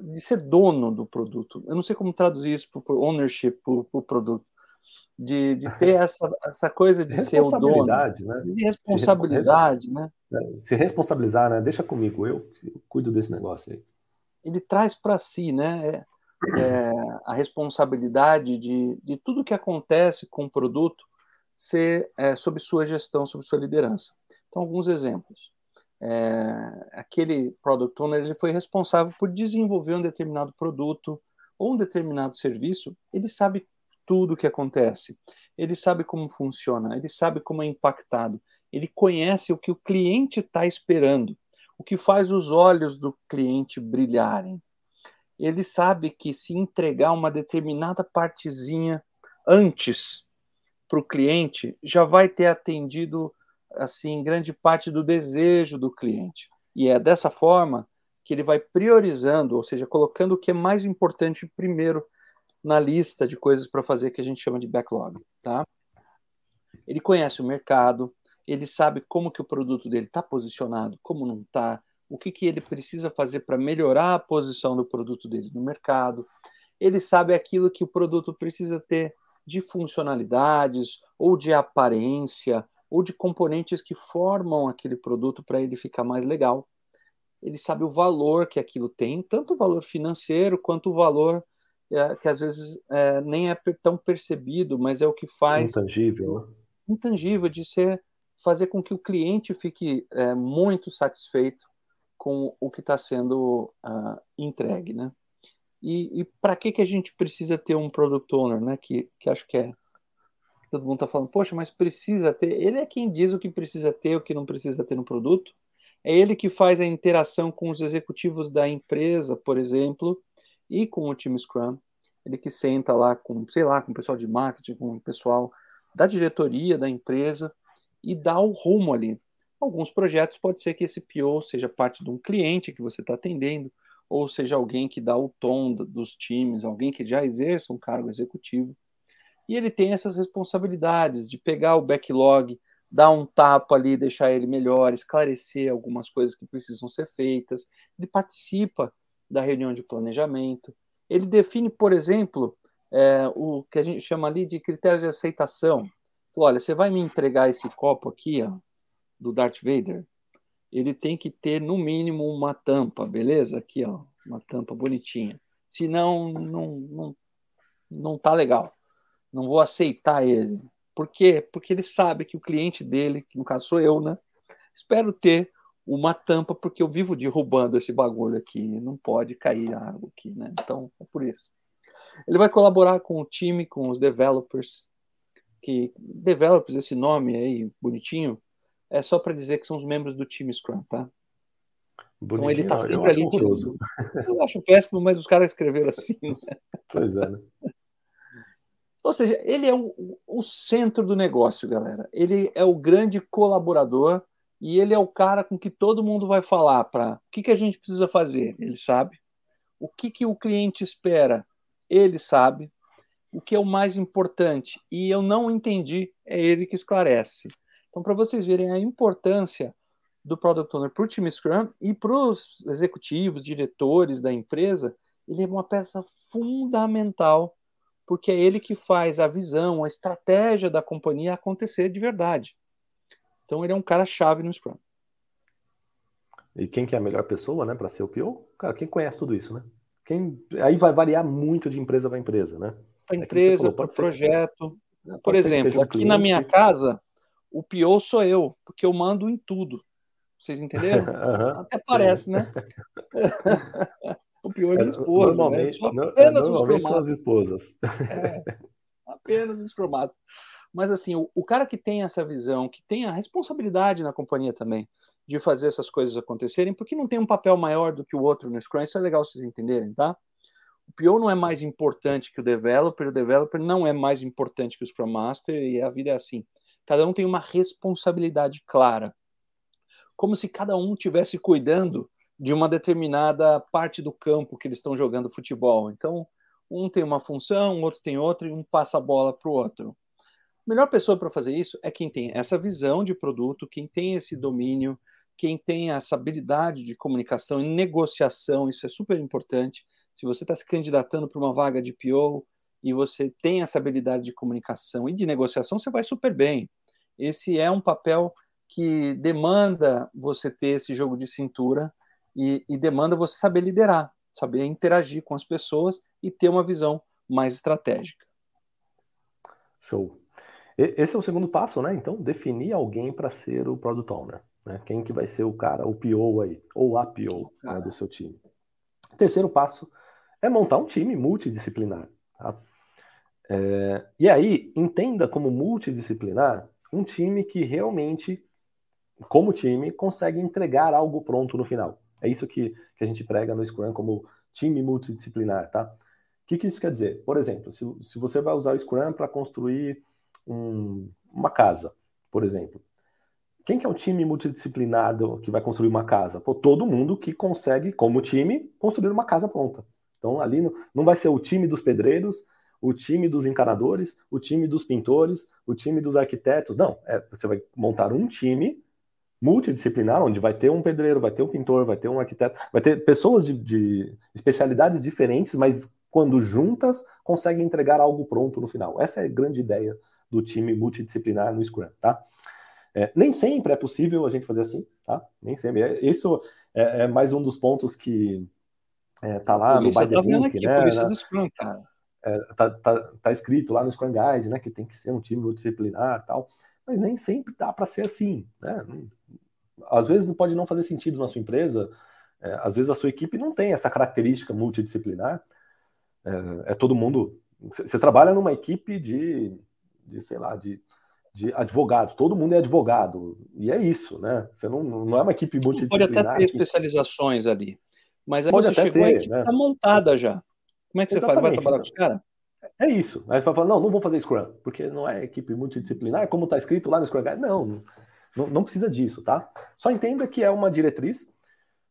de ser dono do produto. Eu não sei como traduzir isso para ownership, o produto. De, de ter essa, essa coisa de ser o dono. Né? De responsabilidade, se né? Se responsabilizar, né? Deixa comigo, eu, eu cuido desse negócio aí. Ele traz para si, né? É, é, a responsabilidade de, de tudo que acontece com o produto ser é, sob sua gestão, sob sua liderança. Então, alguns exemplos. É, aquele product owner ele foi responsável por desenvolver um determinado produto ou um determinado serviço, ele sabe tudo o que acontece, ele sabe como funciona, ele sabe como é impactado, ele conhece o que o cliente está esperando, o que faz os olhos do cliente brilharem. Ele sabe que se entregar uma determinada partezinha antes para o cliente, já vai ter atendido assim grande parte do desejo do cliente. E é dessa forma que ele vai priorizando, ou seja, colocando o que é mais importante primeiro na lista de coisas para fazer que a gente chama de backlog, tá? Ele conhece o mercado, ele sabe como que o produto dele está posicionado, como não está, o que, que ele precisa fazer para melhorar a posição do produto dele no mercado. Ele sabe aquilo que o produto precisa ter de funcionalidades ou de aparência ou de componentes que formam aquele produto para ele ficar mais legal. Ele sabe o valor que aquilo tem, tanto o valor financeiro quanto o valor é, que às vezes é, nem é tão percebido, mas é o que faz intangível, né? intangível de ser fazer com que o cliente fique é, muito satisfeito com o que está sendo uh, entregue, né? E, e para que, que a gente precisa ter um product owner, né? Que, que acho que é. Todo mundo está falando, poxa, mas precisa ter. Ele é quem diz o que precisa ter, o que não precisa ter no produto. É ele que faz a interação com os executivos da empresa, por exemplo, e com o time Scrum. Ele que senta lá com, sei lá, com o pessoal de marketing, com o pessoal da diretoria da empresa e dá o rumo ali. Alguns projetos pode ser que esse PO seja parte de um cliente que você está atendendo, ou seja alguém que dá o tom dos times, alguém que já exerce um cargo executivo. E ele tem essas responsabilidades de pegar o backlog, dar um tapa ali, deixar ele melhor, esclarecer algumas coisas que precisam ser feitas. Ele participa da reunião de planejamento. Ele define, por exemplo, é, o que a gente chama ali de critérios de aceitação. Olha, você vai me entregar esse copo aqui, ó, do Darth Vader? ele tem que ter no mínimo uma tampa, beleza? Aqui, ó, uma tampa bonitinha. Senão, não, não, não tá legal. Não vou aceitar ele. Por quê? Porque ele sabe que o cliente dele, que no caso sou eu, né? Espero ter uma tampa, porque eu vivo derrubando esse bagulho aqui. Não pode cair água aqui, né? Então, é por isso. Ele vai colaborar com o time, com os developers, que developers, esse nome aí bonitinho, é só para dizer que são os membros do time Scrum, tá? Bonitinho, então ele está sempre ali. Tipo, eu acho péssimo, mas os caras escreveram assim. Né? Pois é, né? Ou seja, ele é o, o, centro do negócio, galera. Ele é o grande colaborador e ele é o cara com que todo mundo vai falar para o que, que a gente precisa fazer. Ele sabe. O que, que o cliente espera, ele sabe. O que é o mais importante e eu não entendi, é ele que esclarece. Então, para vocês verem a importância do Product Owner para o time Scrum e para os executivos, diretores da empresa, ele é uma peça fundamental, porque é ele que faz a visão, a estratégia da companhia acontecer de verdade. Então, ele é um cara chave no Scrum. E quem que é a melhor pessoa, né, para ser o PO? Cara, quem conhece tudo isso, né? Quem... Aí vai variar muito de empresa para empresa, né? Para é empresa, para projeto. Que... Por exemplo, aqui na minha casa, o pior sou eu, porque eu mando em tudo. Vocês entenderam? Uhum, Até parece, sim. né? o pior é é, esposa. Normalmente, né? apenas normalmente são as esposas. É, apenas os cromados. Mas assim, o, o, cara que tem essa visão, que tem a responsabilidade na companhia também de fazer essas coisas acontecerem, porque não tem um papel maior do que o outro no Scrum, isso é legal vocês entenderem, tá? O PO não é mais importante que o developer, o developer não é mais importante que o Scrum Master, e a vida é assim. Cada um tem uma responsabilidade clara. Como se cada um tivesse cuidando de uma determinada parte do campo que eles estão jogando futebol. Então, um tem uma função, o outro tem outra e um passa a bola para o outro. A melhor pessoa para fazer isso é quem tem essa visão de produto, quem tem esse domínio, quem tem essa habilidade de comunicação e negociação, isso é super importante. Se você está se candidatando para uma vaga de PO e você tem essa habilidade de comunicação e de negociação, você vai super bem. Esse é um papel que demanda você ter esse jogo de cintura e, e demanda você saber liderar, saber interagir com as pessoas e ter uma visão mais estratégica. Show. Esse é o segundo passo, né? Então, definir alguém para ser o Product Owner. Né? Quem que vai ser o cara, o PO aí, ou a PO né, do seu time. Terceiro passo é montar um time multidisciplinar. Tá? É, e aí, entenda como multidisciplinar um time que realmente, como time, consegue entregar algo pronto no final. É isso que, que a gente prega no Scrum como time multidisciplinar, tá? O que, que isso quer dizer? Por exemplo, se, se você vai usar o Scrum para construir um, uma casa, por exemplo. Quem que é o time multidisciplinar que vai construir uma casa? Pô, todo mundo que consegue, como time, construir uma casa pronta. Então, ali não, não vai ser o time dos pedreiros, o time dos encanadores, o time dos pintores, o time dos arquitetos. Não, é, você vai montar um time multidisciplinar, onde vai ter um pedreiro, vai ter um pintor, vai ter um arquiteto, vai ter pessoas de, de especialidades diferentes, mas quando juntas conseguem entregar algo pronto no final. Essa é a grande ideia do time multidisciplinar no Scrum, tá? É, nem sempre é possível a gente fazer assim, tá? Nem sempre. É, isso é, é mais um dos pontos que é, tá lá no By the Book, aqui, né? Isso do Scrum, cara. É, tá, tá, tá, escrito lá no Scrum Guide, né? Que tem que ser um time multidisciplinar tal. Mas nem sempre dá para ser assim, né? Às vezes pode não fazer sentido na sua empresa, é, às vezes a sua equipe não tem essa característica multidisciplinar. É, é todo mundo. Você trabalha numa equipe de de sei lá, de, de advogados. Todo mundo é advogado. E é isso, né? Você não, não é uma equipe multidisciplinar. Pode até ter especializações ali. Mas aí Pode você chegou, ter, a equipe né? tá montada já. Como é que você Exatamente. faz? Vai trabalhar com os caras? É isso. Aí você vai falar, não, não vou fazer Scrum, porque não é equipe multidisciplinar, como está escrito lá no Scrum Guide. Não, não, não precisa disso, tá? Só entenda que é uma diretriz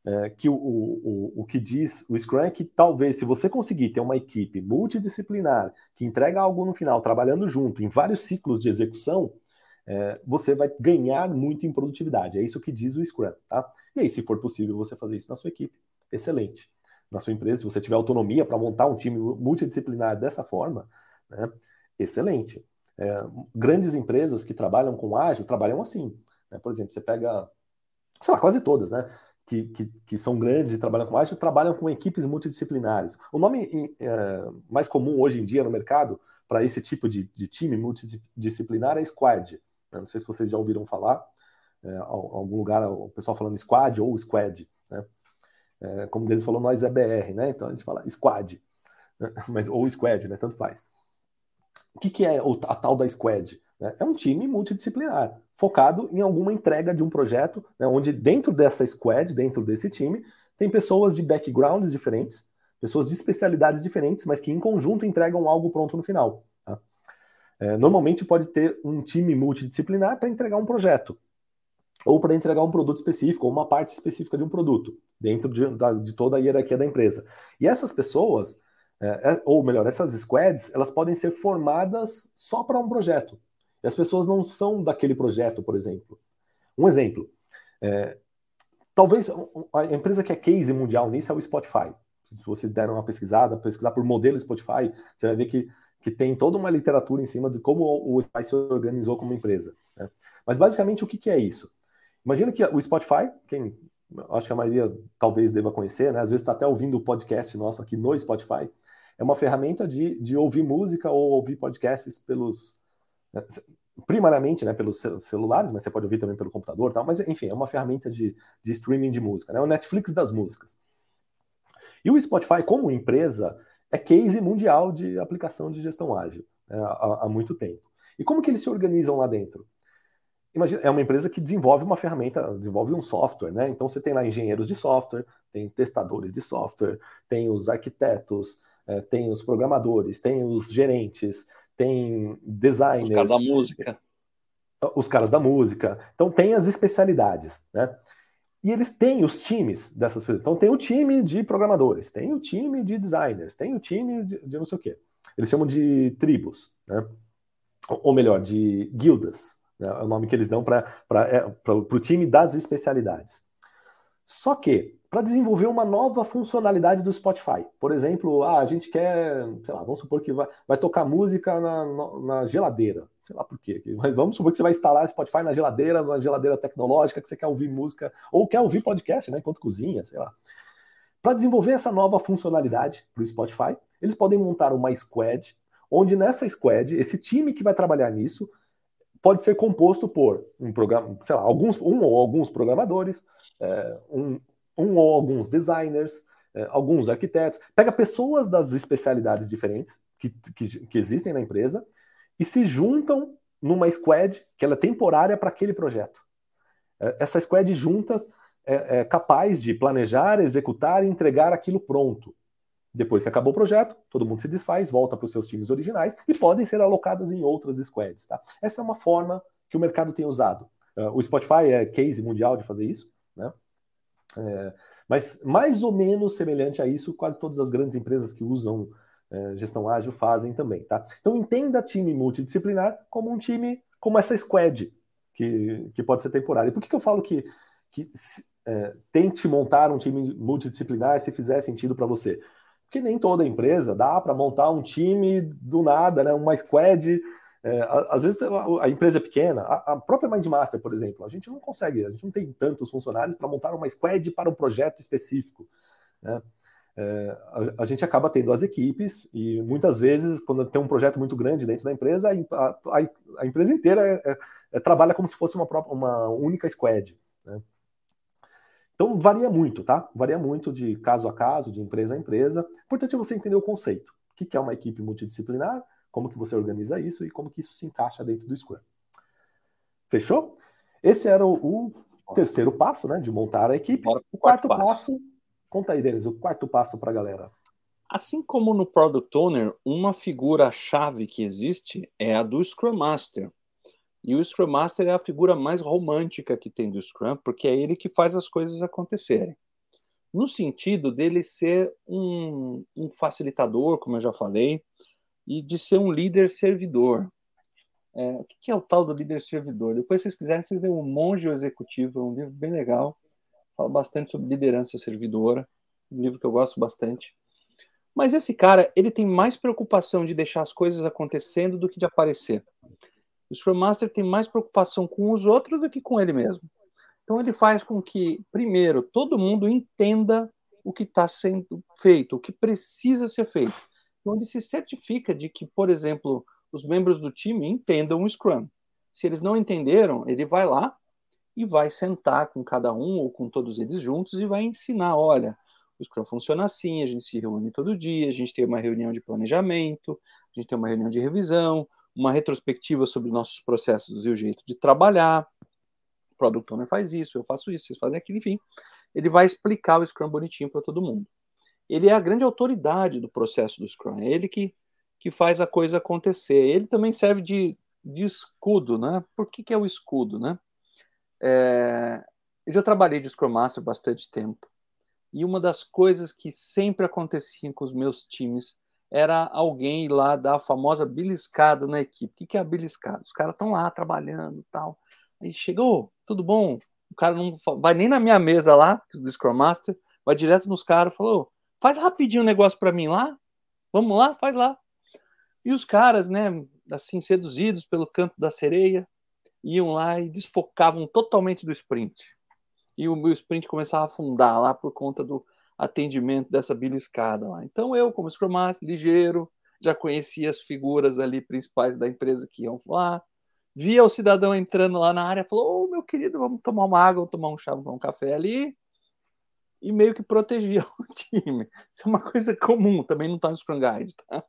é, que o, o, o que diz o Scrum é que talvez, se você conseguir ter uma equipe multidisciplinar que entrega algo no final, trabalhando junto em vários ciclos de execução, é, você vai ganhar muito em produtividade. É isso que diz o Scrum, tá? E aí, se for possível você fazer isso na sua equipe, excelente. Na sua empresa, se você tiver autonomia para montar um time multidisciplinar dessa forma, né, excelente. É, grandes empresas que trabalham com ágil trabalham assim. Né? Por exemplo, você pega, sei lá, quase todas, né? que, que, que, são grandes e trabalham com ágil trabalham com equipes multidisciplinares. O nome é, mais comum hoje em dia no mercado para esse tipo de, de, time multidisciplinar é squad. Eu não sei se vocês já ouviram falar, é, algum lugar o pessoal falando squad ou squad. Né? É, como eles falou, nós é BR, né? então a gente fala squad, né? mas, ou squad, né? tanto faz. O que, que é a tal da squad? Né? É um time multidisciplinar focado em alguma entrega de um projeto, né, onde dentro dessa squad, dentro desse time, tem pessoas de backgrounds diferentes, pessoas de especialidades diferentes, mas que em conjunto entregam algo pronto no final. Tá? É, normalmente pode ter um time multidisciplinar para entregar um projeto, ou para entregar um produto específico, ou uma parte específica de um produto, dentro de, da, de toda a hierarquia da empresa. E essas pessoas, é, é ou melhor, essas squads, elas podem ser formadas só para um projeto. E as pessoas não são daquele projeto, por exemplo. Um exemplo. É, talvez a empresa que é case mundial nisso é o Spotify. Se você der uma pesquisada, pesquisar por modelo Spotify, você vai ver que, que tem toda uma literatura em cima de como o Spotify se organizou como empresa. Né? Mas basicamente o que, que é isso? Imagina que o Spotify, quem acho que a maioria talvez deva conhecer, né? às vezes está até ouvindo o podcast nosso aqui no Spotify, é uma ferramenta de, de ouvir música ou ouvir podcasts pelos, primariamente né, pelos celulares, mas você pode ouvir também pelo computador, tal, mas enfim, é uma ferramenta de, de streaming de música, né, o Netflix das músicas. E o Spotify, como empresa, é case mundial de aplicação de gestão ágil né, há, há, muito tempo. E como que eles se organizam lá dentro? Imagina, é uma empresa que desenvolve uma ferramenta, desenvolve um software, né? Então você tem lá engenheiros de software, tem testadores de software, tem os arquitetos, é, tem os programadores, tem os gerentes, tem designers. Os caras da música. Os caras da música. Então tem as especialidades, né? E eles têm os times dessas pessoas. Então tem o time de programadores, tem o time de designers, tem o time de, de não sei o quê. Eles chamam de tribos, né? Ou melhor, de guildas, Né? É o nome que eles dão para é, o time das especialidades. Só que, para desenvolver uma nova funcionalidade do Spotify, por exemplo, ah, a gente quer, sei lá, vamos supor que vai, vai tocar música na, na geladeira. Sei lá por quê. Mas vamos supor que você vai instalar Spotify na geladeira, na geladeira tecnológica, que você quer ouvir música, ou quer ouvir podcast, né? Enquanto cozinha, sei lá. Para desenvolver essa nova funcionalidade para o Spotify, eles podem montar uma squad, onde nessa squad, esse time que vai trabalhar nisso pode ser composto por um programa, sei lá, alguns, um ou alguns programadores, é, um, um ou alguns designers, é, alguns arquitetos. Pega pessoas das especialidades diferentes que, que, que existem na empresa e se juntam numa squad que ela é temporária para aquele projeto. É, essa squad juntas é, é, capaz de planejar, executar e entregar aquilo pronto. Depois que acabou o projeto, todo mundo se desfaz, volta para os seus times originais e podem ser alocadas em outras squads. Tá? Essa é uma forma que o mercado tem usado. Uh, o Spotify é case mundial de fazer isso. É, mas mais ou menos semelhante a isso, quase todas as grandes empresas que usam é, gestão ágil fazem também, tá? Então entenda time multidisciplinar como um time, como essa squad, que, que pode ser temporário. E por que, que eu falo que, que é, tente montar um time multidisciplinar se fizer sentido para você? Porque nem toda empresa dá para montar um time do nada, né? Uma squad é, às vezes a empresa é pequena, a, própria Mindmaster, por exemplo, a gente não consegue, a gente não tem tantos funcionários para montar uma squad para um projeto específico. Né? É, a, a, gente acaba tendo as equipes e muitas vezes, quando tem um projeto muito grande dentro da empresa, a, a, a empresa inteira é, é, é, trabalha como se fosse uma, própria, uma única squad. Né? Então varia muito, tá? Varia muito de caso a caso, de empresa a empresa. Importante é você entender o conceito. O que é uma equipe multidisciplinar? Como que você organiza isso e como que isso se encaixa dentro do Scrum. Fechou? Esse era o, o terceiro passo, né, de montar a equipe. Bora, o quarto, quarto passo. passo. conta aí, Denis, o quarto passo para a galera. Assim como no Product Owner, uma figura-chave que existe é a do Scrum Master. E o Scrum Master é a figura mais romântica que tem do Scrum, porque é ele que faz as coisas acontecerem. No sentido dele ser um, um facilitador, como eu já falei, e de ser um líder servidor. É, o que é o tal do líder servidor? Depois, se vocês quiserem, vocês veem o Monge Executivo, é um livro bem legal, fala bastante sobre liderança servidora, um livro que eu gosto bastante. Mas esse cara, ele tem mais preocupação de deixar as coisas acontecendo do que de aparecer. O Scrum Master tem mais preocupação com os outros do que com ele mesmo. Então ele faz com que, primeiro, todo mundo entenda o que está sendo feito, o que precisa ser feito onde se certifica de que, por exemplo, os membros do time entendam o Scrum. Se eles não entenderam, ele vai lá e vai sentar com cada um ou com todos eles juntos e vai ensinar, olha, o Scrum funciona assim, a gente se reúne todo dia, a gente tem uma reunião de planejamento, a gente tem uma reunião de revisão, uma retrospectiva sobre nossos processos e o jeito de trabalhar. O Product Owner faz isso, eu faço isso, vocês fazem aquilo, enfim. Ele vai explicar o Scrum bonitinho para todo mundo ele é a grande autoridade do processo do Scrum, é ele que, que faz a coisa acontecer. Ele também serve de, de escudo, né? Por que, que é o escudo, né? É, eu já trabalhei de Scrum Master bastante tempo, e uma das coisas que sempre acontecia com os meus times era alguém ir lá dar a famosa beliscada na equipe. O que, que é a beliscada? Os caras estão lá trabalhando tal. Aí chegou, tudo bom? O cara não vai nem na minha mesa lá, do Scrum Master, vai direto nos caras, falou: Faz rapidinho um negócio para mim lá. Vamos lá, faz lá. E os caras, né, assim, seduzidos pelo canto da sereia, iam lá e desfocavam totalmente do sprint. E o meu sprint começava a afundar lá por conta do atendimento dessa beliscada lá. Então eu, como Scrum Master, ligeiro, já conhecia as figuras ali principais da empresa que iam lá, via o cidadão entrando lá na área, falou: Ô oh, meu querido, vamos tomar uma água, vamos tomar um chá, vamos tomar um café ali e meio que protegia o time. Isso é uma coisa comum, também não está no Scrum Guide, tá?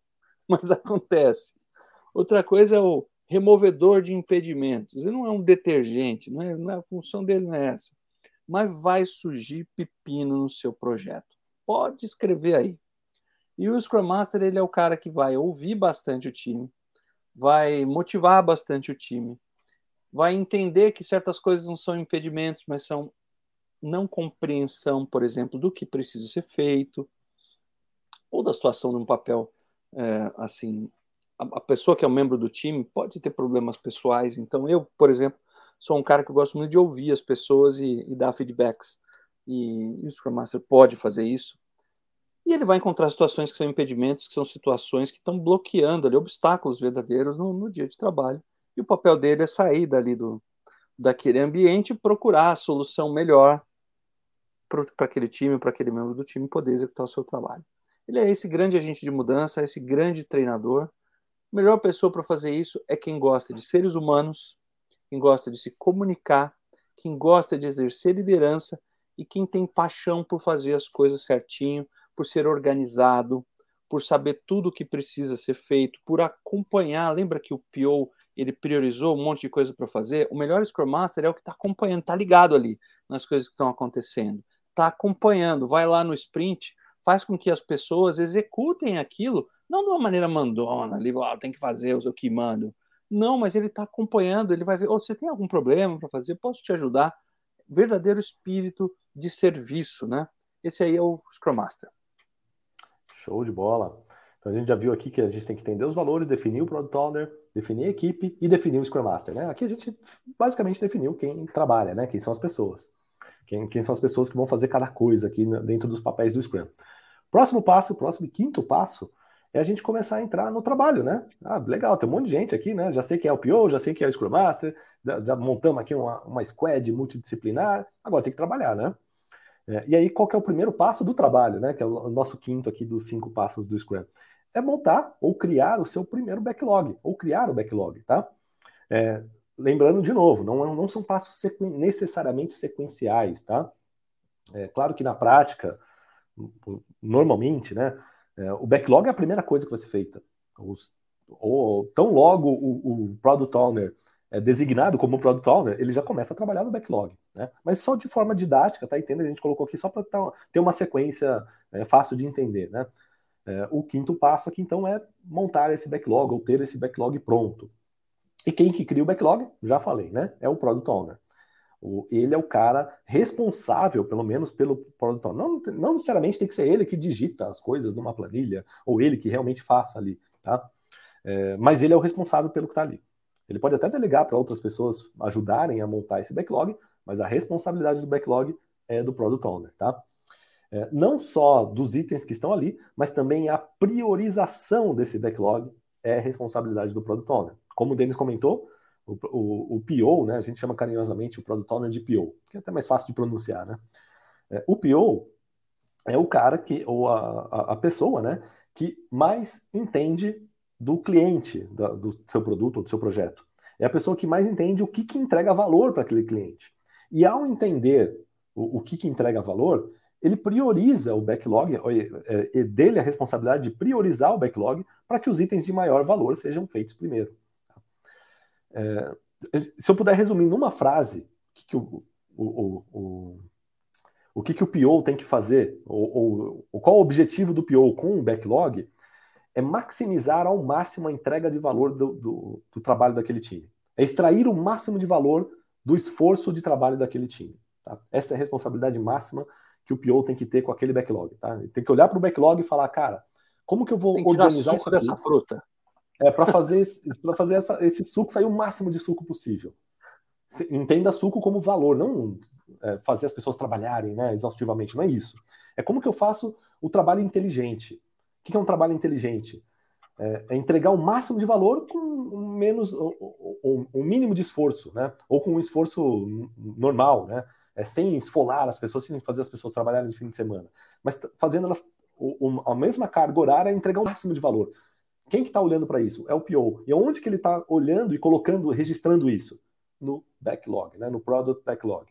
Mas acontece. Outra coisa é o removedor de impedimentos. Ele não é um detergente, não é, não é, a função dele não é essa. Mas vai surgir pepino no seu projeto. Pode escrever aí. E o Scrum Master ele é o cara que vai ouvir bastante o time, vai motivar bastante o time, vai entender que certas coisas não são impedimentos, mas são não compreensão, por exemplo, do que precisa ser feito, ou da situação de um papel é, assim a pessoa que é um membro do time pode ter problemas pessoais. Então, eu, por exemplo, sou um cara que gosto muito de ouvir as pessoas e, e dar feedbacks. E, e o Scrum Master pode fazer isso. E ele vai encontrar situações que são impedimentos, que são situações que estão bloqueando ali, obstáculos verdadeiros no, no dia de trabalho. E o papel dele é sair dali do, daquele ambiente e procurar a solução melhor para aquele time, para aquele membro do time poder executar o seu trabalho. Ele é esse grande agente de mudança, esse grande treinador. A melhor pessoa para fazer isso é quem gosta de seres humanos, quem gosta de se comunicar, quem gosta de exercer liderança e quem tem paixão por fazer as coisas certinho, por ser organizado, por saber tudo o que precisa ser feito, por acompanhar. Lembra que o PO ele priorizou um monte de coisa para fazer? O melhor Scrum Master é o que está acompanhando, está ligado ali nas coisas que estão acontecendo, está acompanhando, vai lá no sprint, faz com que as pessoas executem aquilo, não de uma maneira mandona, ali, oh, tem que fazer o que mando. Não, mas ele está acompanhando, ele vai ver, oh, você tem algum problema para fazer? Posso te ajudar? Verdadeiro espírito de serviço, né? Esse aí é o Scrum Master. Show de bola. Então a gente já viu aqui que a gente tem que entender os valores, definir o Product Owner, definir a equipe e definir o Scrum Master. Né? Aqui a gente basicamente definiu quem trabalha, né? quem são as pessoas. Quem, quem são as pessoas que vão fazer cada coisa aqui dentro dos papéis do Scrum. Próximo passo, próximo e quinto passo, é a gente começar a entrar no trabalho, né? Ah, legal, tem um monte de gente aqui, né? Já sei que é o PO, já sei que é o Scrum Master, já, já montamos aqui uma, uma squad multidisciplinar, agora tem que trabalhar, né? É, e aí, qual que é o primeiro passo do trabalho, né? Que é o nosso quinto aqui dos cinco passos do Scrum? É montar ou criar o seu primeiro backlog, ou criar o backlog, tá? É, lembrando de novo, não, não são passos sequen necessariamente sequenciais, tá? É claro que na prática, normalmente, né? É, o backlog é a primeira coisa que vai ser feita. Os, ou, tão logo o, o Product Owner é designado como Product Owner, ele já começa a trabalhar no backlog. Né? Mas só de forma didática, tá? Entenda? A gente colocou aqui só para ter uma sequência é, fácil de entender. Né? É, o quinto passo aqui, então, é montar esse backlog ou ter esse backlog pronto. E quem que cria o backlog? Já falei, né? É o Product Owner. O, ele é o cara responsável, pelo menos, pelo Product Owner. Não, não necessariamente tem que ser ele que digita as coisas numa planilha, ou ele que realmente faça ali, tá? É, mas ele é o responsável pelo que está ali. Ele pode até delegar para outras pessoas ajudarem a montar esse backlog, mas a responsabilidade do backlog é do Product Owner, tá? É, não só dos itens que estão ali, mas também a priorização desse backlog é responsabilidade do Product Owner. Como o Denis comentou, o, o, o PO, né, a gente chama carinhosamente o Product Owner de PO, que é até mais fácil de pronunciar, né? É, o PO é o cara que, ou a, a, a pessoa, né, que mais entende do cliente da, do seu produto ou do seu projeto. É a pessoa que mais entende o que, que entrega valor para aquele cliente. E ao entender o, o que, que entrega valor, ele prioriza o backlog, é, é dele a responsabilidade de priorizar o backlog para que os itens de maior valor sejam feitos primeiro. É, se eu puder resumir numa frase, o que, que o, o, o, o, que, que o PO tem que fazer, ou, ou, qual o objetivo do PO com o backlog, é maximizar ao máximo a entrega de valor do, do, do, trabalho daquele time. É extrair o máximo de valor do esforço de trabalho daquele time. Tá? Essa é a responsabilidade máxima que o PO tem que ter com aquele backlog. Tá? Ele tem que olhar para o backlog e falar, cara, como que eu vou organizar isso dessa fruta? É para fazer, pra fazer essa, esse suco sair o máximo de suco possível. Entenda suco como valor, não é, fazer as pessoas trabalharem né, exaustivamente, não é isso. É como que eu faço o trabalho inteligente. O que é um trabalho inteligente? É, é entregar o máximo de valor com menos, um, mínimo de esforço, né? Ou com um esforço normal, né? É, sem esfolar as pessoas, sem fazer as pessoas trabalharem de fim de semana, mas fazendo elas o, a mesma carga horária, entregar o máximo de valor. Quem que está olhando para isso? É o PO. E onde que ele está olhando e colocando, registrando isso? No backlog, né? no product backlog.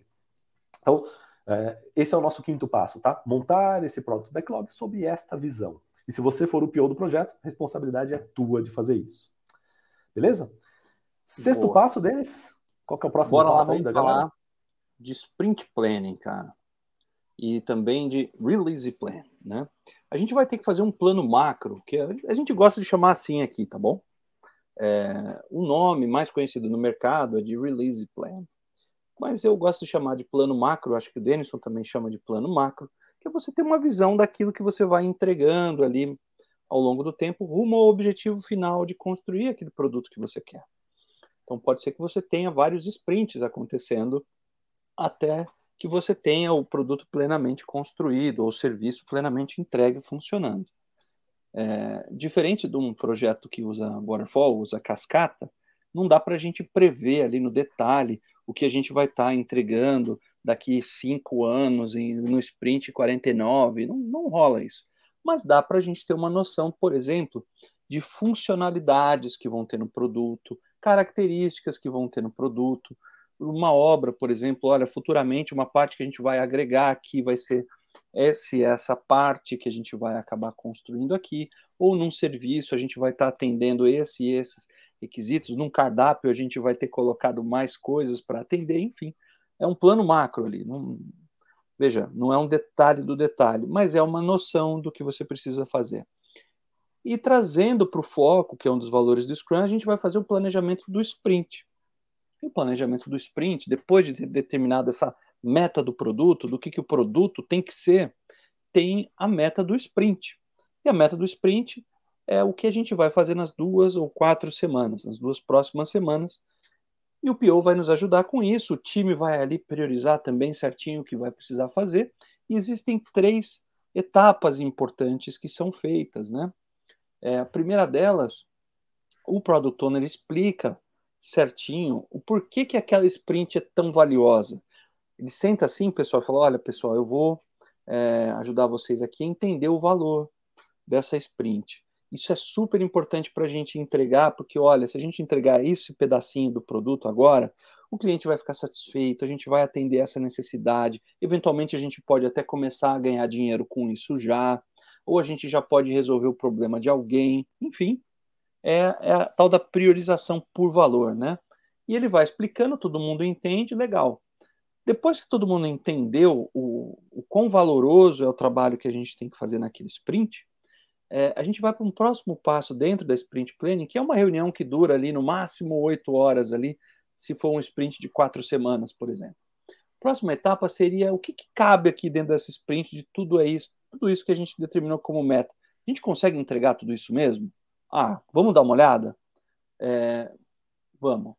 Então, é, esse é o nosso quinto passo, tá? Montar esse product backlog sob esta visão. E se você for o PO do projeto, a responsabilidade é tua de fazer isso. Beleza? Sexto Boa. passo, Denis. Qual que é o próximo Bora passo lá, da falar galera? de sprint planning, cara. E também de release plan, né? A gente vai ter que fazer um plano macro, que a gente gosta de chamar assim aqui, tá bom? É, o nome mais conhecido no mercado é de release plan. Mas eu gosto de chamar de plano macro, acho que o Denison também chama de plano macro, que é você ter uma visão daquilo que você vai entregando ali ao longo do tempo rumo ao objetivo final de construir aquele produto que você quer. Então pode ser que você tenha vários sprints acontecendo até que você tenha o produto plenamente construído ou o serviço plenamente entregue funcionando. É, diferente de um projeto que usa waterfall, usa cascata, não dá para a gente prever ali no detalhe o que a gente vai estar tá entregando daqui cinco anos no sprint 49, não, não rola isso. Mas dá para a gente ter uma noção, por exemplo, de funcionalidades que vão ter no produto, características que vão ter no produto. Uma obra, por exemplo, olha, futuramente uma parte que a gente vai agregar aqui vai ser esse, essa parte que a gente vai acabar construindo aqui, ou num serviço a gente vai estar tá atendendo esse e esses requisitos, num cardápio a gente vai ter colocado mais coisas para atender, enfim, é um plano macro ali. Não, veja, não é um detalhe do detalhe, mas é uma noção do que você precisa fazer. E trazendo para o foco, que é um dos valores do Scrum, a gente vai fazer o planejamento do sprint. E o planejamento do sprint, depois de ter determinado essa meta do produto, do que, que o produto tem que ser, tem a meta do sprint. E a meta do sprint é o que a gente vai fazer nas duas ou quatro semanas, nas duas próximas semanas. E o PO vai nos ajudar com isso, o time vai ali priorizar também certinho o que vai precisar fazer. E existem três etapas importantes que são feitas, né? É, a primeira delas, o Product Owner explica certinho o porquê que aquela sprint é tão valiosa. Ele senta assim, pessoal, e fala: olha, pessoal, eu vou é, ajudar vocês aqui a entender o valor dessa sprint. Isso é super importante para a gente entregar, porque olha, se a gente entregar esse pedacinho do produto agora, o cliente vai ficar satisfeito, a gente vai atender essa necessidade, eventualmente a gente pode até começar a ganhar dinheiro com isso já, ou a gente já pode resolver o problema de alguém, enfim, é, é a tal da priorização por valor, né? E ele vai explicando, todo mundo entende, legal. Depois que todo mundo entendeu o, o quão valoroso é o trabalho que a gente tem que fazer naquele sprint, é, a gente vai para um próximo passo dentro da sprint planning, que é uma reunião que dura ali no máximo oito horas ali, se for um sprint de quatro semanas, por exemplo. Próxima etapa seria o que, que cabe aqui dentro dessa sprint de tudo é isso, tudo isso que a gente determinou como meta. A gente consegue entregar tudo isso mesmo? Ah, vamos dar uma olhada? É, vamos.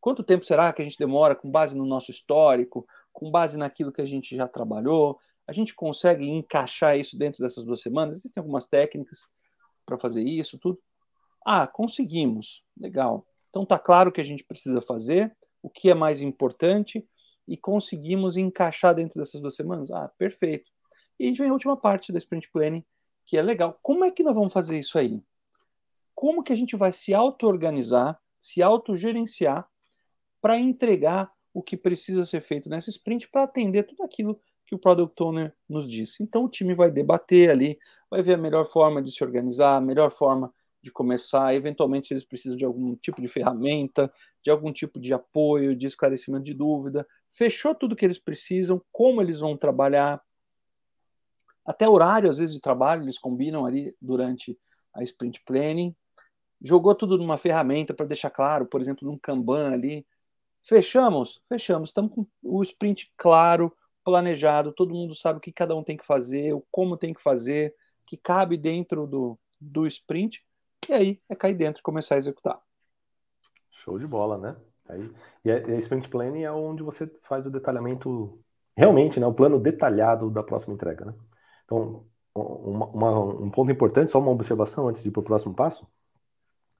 Quanto tempo será que a gente demora com base no nosso histórico, com base naquilo que a gente já trabalhou? A gente consegue encaixar isso dentro dessas duas semanas? Existem algumas técnicas para fazer isso, tudo. Ah, conseguimos. Legal. Então tá claro o que a gente precisa fazer, o que é mais importante e conseguimos encaixar dentro dessas duas semanas. Ah, perfeito. E a gente vem à última parte da sprint planning, que é legal. Como é que nós vamos fazer isso aí? Como que a gente vai se auto-organizar, se autogerenciar para entregar o que precisa ser feito nessa sprint para atender tudo aquilo que o Product Owner nos disse. Então o time vai debater ali, vai ver a melhor forma de se organizar, a melhor forma de começar, eventualmente se eles precisam de algum tipo de ferramenta, de algum tipo de apoio, de esclarecimento de dúvida, fechou tudo que eles precisam, como eles vão trabalhar, até horário às vezes de trabalho eles combinam ali durante a sprint planning, jogou tudo numa ferramenta para deixar claro, por exemplo, num Kanban ali, Fechamos? Fechamos. Estamos com o sprint claro, planejado, todo mundo sabe o que cada um tem que fazer, o como tem que fazer, que cabe dentro do, do sprint, e aí é cair dentro e começar a executar. Show de bola, né? Aí, e a, a sprint planning é onde você faz o detalhamento, realmente, né, o plano detalhado da próxima entrega, né? Então, uma, uma, um ponto importante, só uma observação antes de ir para o próximo passo,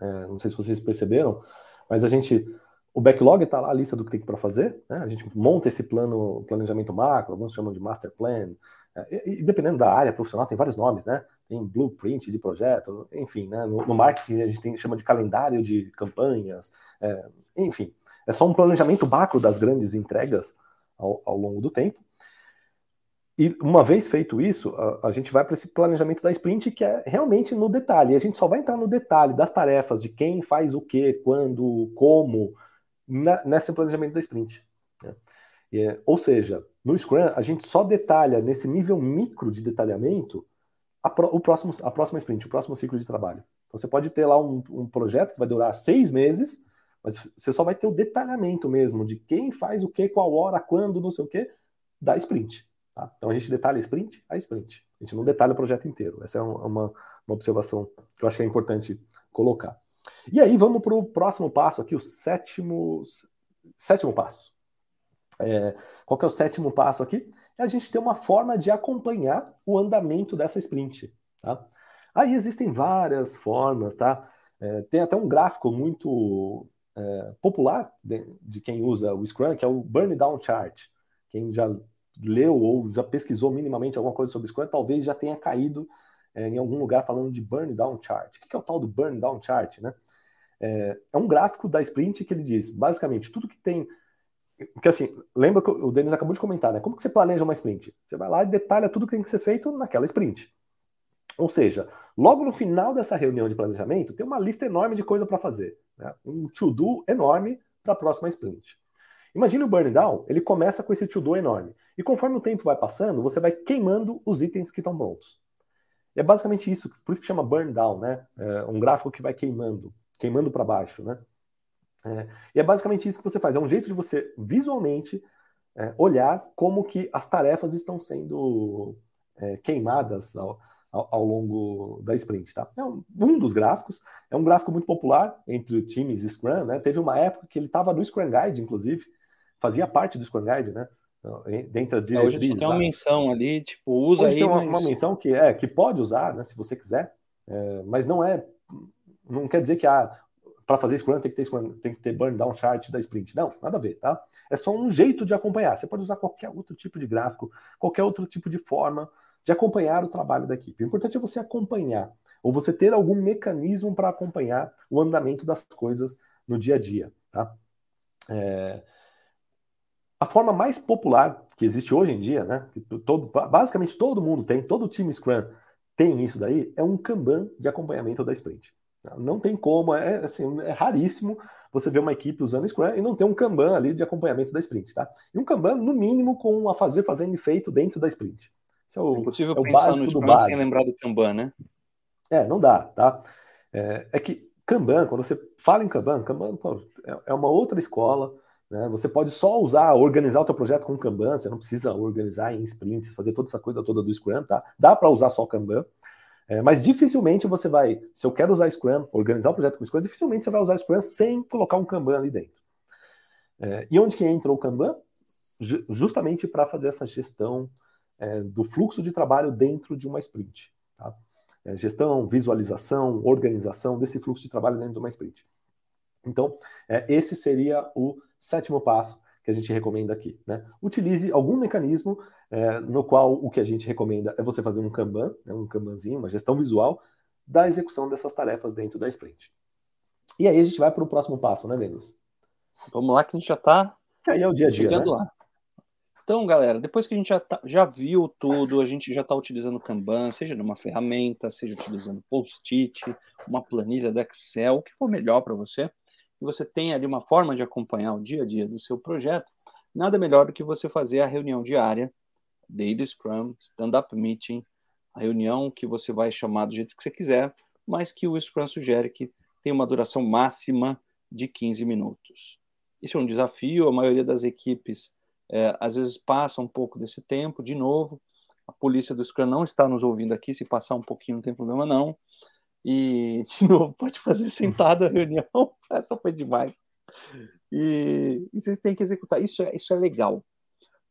é, não sei se vocês perceberam, mas a gente o backlog está lá a lista do que tem para fazer, né? a gente monta esse plano, planejamento macro, alguns chamam de master plan, é, e, dependendo da área profissional, tem vários nomes, né? Tem blueprint de projeto, enfim, né? No, no marketing a gente tem, chama de calendário de campanhas, é, enfim, é só um planejamento macro das grandes entregas ao, ao longo do tempo. E uma vez feito isso, a, a gente vai para esse planejamento da sprint que é realmente no detalhe. A gente só vai entrar no detalhe das tarefas, de quem faz o que, quando, como, na, nesse planejamento da sprint. Né? É, ou seja, no Scrum, a gente só detalha nesse nível micro de detalhamento a, pro, o próximo, a próxima sprint, o próximo ciclo de trabalho. Então você pode ter lá um, um projeto que vai durar seis meses, mas você só vai ter o detalhamento mesmo de quem faz o que, qual hora, quando, não sei o que, da sprint. Tá? Então a gente detalha sprint a sprint. A gente não detalha o projeto inteiro. Essa é uma, uma observação que eu acho que é importante colocar. E aí vamos para o próximo passo aqui, o sétimo, sétimo passo. É, qual que é o sétimo passo aqui? É a gente ter uma forma de acompanhar o andamento dessa sprint. Tá? Aí existem várias formas, tá? É, tem até um gráfico muito é, popular de, de, quem usa o Scrum, que é o Burn Down Chart. Quem já leu ou já pesquisou minimamente alguma coisa sobre Scrum, talvez já tenha caído é, em algum lugar falando de Burn Down Chart. O que é o tal do Burn Down Chart? Né? É, é um gráfico da sprint que ele diz, basicamente, tudo que tem porque assim, lembra que o Denis acabou de comentar, né? Como que você planeja uma sprint? Você vai lá e detalha tudo que tem que ser feito naquela sprint. Ou seja, logo no final dessa reunião de planejamento, tem uma lista enorme de coisa para fazer. Né? Um to-do enorme para a próxima sprint. Imagine o burn down, ele começa com esse to-do enorme. E conforme o tempo vai passando, você vai queimando os itens que estão prontos. E é basicamente isso, por isso que chama burn down, né? É um gráfico que vai queimando, queimando para baixo, né? É, e é basicamente isso que você faz. É um jeito de você visualmente é, olhar como que as tarefas estão sendo é, queimadas ao, ao, ao, longo da sprint. Tá? É um, um, dos gráficos, é um gráfico muito popular entre times Scrum. Né? Teve uma época que ele estava no Scrum Guide, inclusive, fazia parte do Scrum Guide, né? Dentre as diretrizes. É, hoje tem uma menção ali, tipo, usa hoje aí. Tem uma, mas... uma, menção que é que pode usar, né, se você quiser, é, mas não é. Não quer dizer que ah, para fazer Scrum tem que ter Scrum, tem que ter burn down chart da sprint. Não, nada a ver, tá? É só um jeito de acompanhar. Você pode usar qualquer outro tipo de gráfico, qualquer outro tipo de forma de acompanhar o trabalho da equipe. O importante é você acompanhar, ou você ter algum mecanismo para acompanhar o andamento das coisas no dia a dia, tá? É... A forma mais popular que existe hoje em dia, né? Que todo, basicamente todo mundo tem, todo time Scrum tem isso daí, é um Kanban de acompanhamento da sprint. Não tem como, é, assim, é raríssimo você ver uma equipe usando Scrum e não ter um Kanban ali de acompanhamento da sprint, tá? E um Kanban, no mínimo, com a fazer, fazendo feito dentro da sprint. Isso é o, é impossível é o pensar no Scrum básico. sem lembrar do Kanban, né? É, não dá, tá? É, é, que Kanban, quando você fala em Kanban, Kanban pô, é, é uma outra escola, né? Você pode só usar, organizar o teu projeto com Kanban, você não precisa organizar em sprints, fazer toda essa coisa toda do Scrum, tá? Dá para usar só Kanban. É, mas dificilmente você vai, se eu quero usar Scrum, organizar o projeto com Scrum, dificilmente você vai usar Scrum sem colocar um Kanban ali dentro. É, e onde que entra o Kanban? Justamente para fazer essa gestão é, do fluxo de trabalho dentro de uma sprint. Tá? É, gestão, visualização, organização desse fluxo de trabalho dentro de uma sprint. Então, é, esse seria o sétimo passo que a gente recomenda aqui. Né? Utilize algum mecanismo é, no qual o que a gente recomenda é você fazer um Kanban, né, um Kanbanzinho, uma gestão visual da execução dessas tarefas dentro da sprint. E aí a gente vai para o próximo passo, né, Denis? Vamos lá que a gente já está aí é o dia a dia, chegando né? lá. Então, galera, depois que a gente já, tá, já viu tudo, a gente já está utilizando o Kanban, seja numa ferramenta, seja utilizando post-it, uma planilha do Excel, o que for melhor para você, e você tem ali uma forma de acompanhar o dia a dia do seu projeto, nada melhor do que você fazer a reunião diária, Daily Scrum, Stand-Up Meeting, a reunião que você vai chamar do jeito que você quiser, mas que o Scrum sugere que tem uma duração máxima de 15 minutos. Isso é um desafio, a maioria das equipes é, às vezes passa um pouco desse tempo, de novo, a polícia do Scrum não está nos ouvindo aqui, se passar um pouquinho não tem problema não, e, de novo, pode fazer sentada a reunião. Essa foi demais. E, e, vocês têm que executar. Isso é, isso é legal.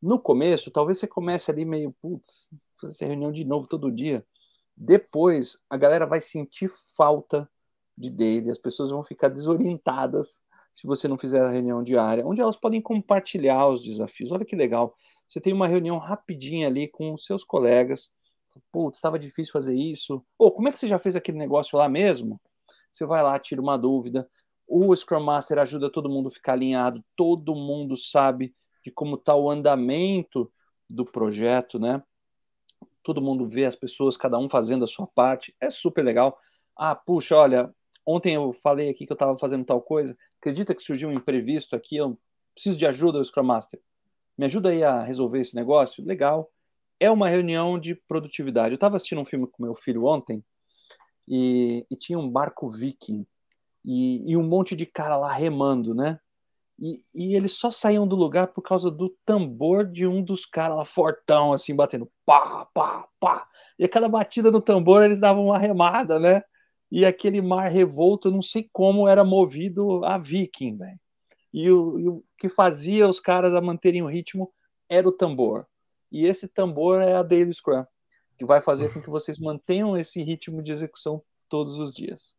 No começo, talvez você comece ali meio, putz, fazer reunião de novo todo dia. Depois, a galera vai sentir falta de dele, as pessoas vão ficar desorientadas se você não fizer a reunião diária, onde elas podem compartilhar os desafios. Olha que legal. Você tem uma reunião rapidinha ali com os seus colegas, putz, estava difícil fazer isso. Ou como é que você já fez aquele negócio lá mesmo? Você vai lá, tira uma dúvida. O Scrum Master ajuda todo mundo a ficar alinhado, todo mundo sabe de como está o andamento do projeto, né? Todo mundo vê as pessoas, cada um fazendo a sua parte, é super legal. Ah, puxa, olha, ontem eu falei aqui que eu estava fazendo tal coisa, acredita que surgiu um imprevisto aqui, eu preciso de ajuda Scrum Master. Me ajuda aí a resolver esse negócio? Legal é uma reunião de produtividade. Eu estava assistindo um filme com meu filho ontem e, e tinha um barco viking e, e, um monte de cara lá remando, né? E, e, eles só saíam do lugar por causa do tambor de um dos caras lá, fortão, assim, batendo pá, pá, pá. E a cada batida no tambor eles davam uma remada, né? E aquele mar revolto, não sei como era movido a viking, velho. E o, e o que fazia os caras a manterem o ritmo era o tambor. E esse tambor é a Daily Scrum, que vai fazer com que vocês mantenham esse ritmo de execução todos os dias.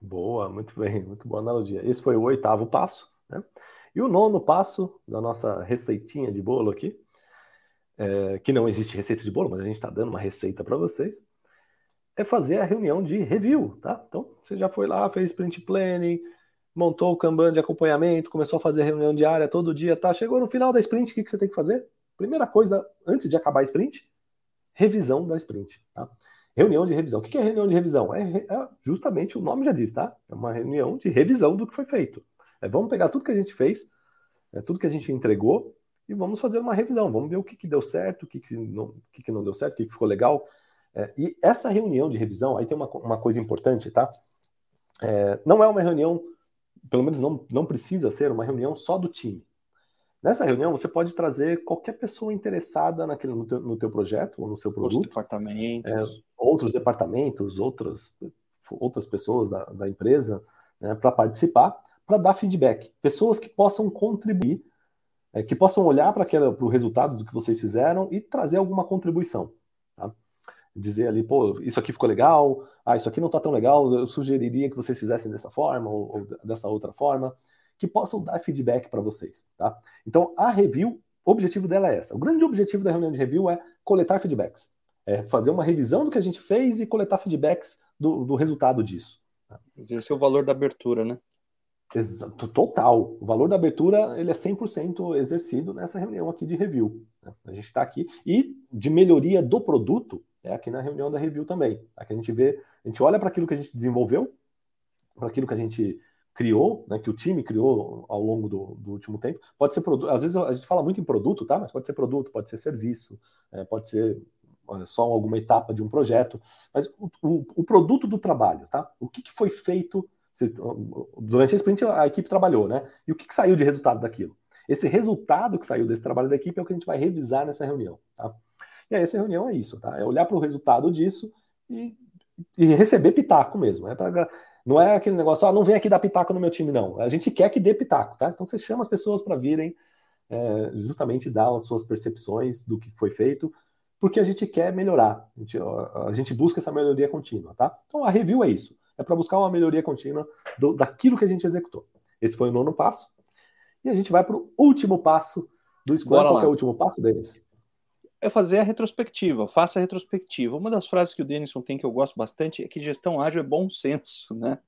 Boa, muito bem, muito boa analogia. Esse foi o oitavo passo, né? E o nono passo da nossa receitinha de bolo aqui, é, que não existe receita de bolo, mas a gente está dando uma receita para vocês, é fazer a reunião de review, tá? Então, você já foi lá, fez sprint planning, montou o Kanban de acompanhamento, começou a fazer reunião diária todo dia, tá? Chegou no final da sprint, o que, que você tem que fazer? Primeira coisa, antes de acabar a sprint, revisão da sprint. Tá? Reunião de revisão. O que é reunião de revisão? É, é, justamente o nome já diz, tá? É uma reunião de revisão do que foi feito. É, vamos pegar tudo que a gente fez, é, tudo que a gente entregou, e vamos fazer uma revisão. Vamos ver o que, que deu certo, o que, que, não, o que, que não deu certo, o que, que ficou legal. É, e essa reunião de revisão, aí tem uma, uma coisa importante, tá? É, não é uma reunião, pelo menos não, não precisa ser uma reunião só do time. Nessa reunião, você pode trazer qualquer pessoa interessada naquele, no, teu, no teu projeto ou no seu produto. Outros departamentos. É, outros departamentos, outras, outras pessoas da, da empresa né, para participar, para dar feedback. Pessoas que possam contribuir, é, que possam olhar para o resultado do que vocês fizeram e trazer alguma contribuição. Tá? Dizer ali, pô, isso aqui ficou legal, ah, isso aqui não está tão legal, eu sugeriria que vocês fizessem dessa forma ou, ou dessa outra forma que possam dar feedback para vocês, tá? Então, a review, o objetivo dela é essa. O grande objetivo da reunião de review é coletar feedbacks. É fazer uma revisão do que a gente fez e coletar feedbacks do, do resultado disso. Exercer o valor da abertura, né? Exato, total. O valor da abertura ele é 100% exercido nessa reunião aqui de review. Né? A gente está aqui. E de melhoria do produto é aqui na reunião da review também. Aqui a gente vê, a gente olha para aquilo que a gente desenvolveu, para aquilo que a gente criou, né, que o time criou ao longo do, do último tempo. Pode ser produto, às vezes a gente fala muito em produto, tá? Mas pode ser produto, pode ser serviço, é, pode ser só alguma etapa de um projeto. Mas o, o, o produto do trabalho, tá? O que, que foi feito durante a sprint a equipe trabalhou, né? E o que, que saiu de resultado daquilo? Esse resultado que saiu desse trabalho da equipe é o que a gente vai revisar nessa reunião, tá? E aí, essa reunião é isso, tá? É olhar para o resultado disso e, e receber pitaco mesmo. É pra, não é aquele negócio, ah, não vem aqui dar pitaco no meu time, não. A gente quer que dê pitaco, tá? Então você chama as pessoas para virem é, justamente dar as suas percepções do que foi feito, porque a gente quer melhorar. A gente, a gente busca essa melhoria contínua, tá? Então a review é isso. É para buscar uma melhoria contínua do, daquilo que a gente executou. Esse foi o nono passo. E a gente vai para o último passo do Scrum. Qual é o último passo deles? É fazer a retrospectiva, faça a retrospectiva. Uma das frases que o Denison tem que eu gosto bastante é que gestão ágil é bom senso, né?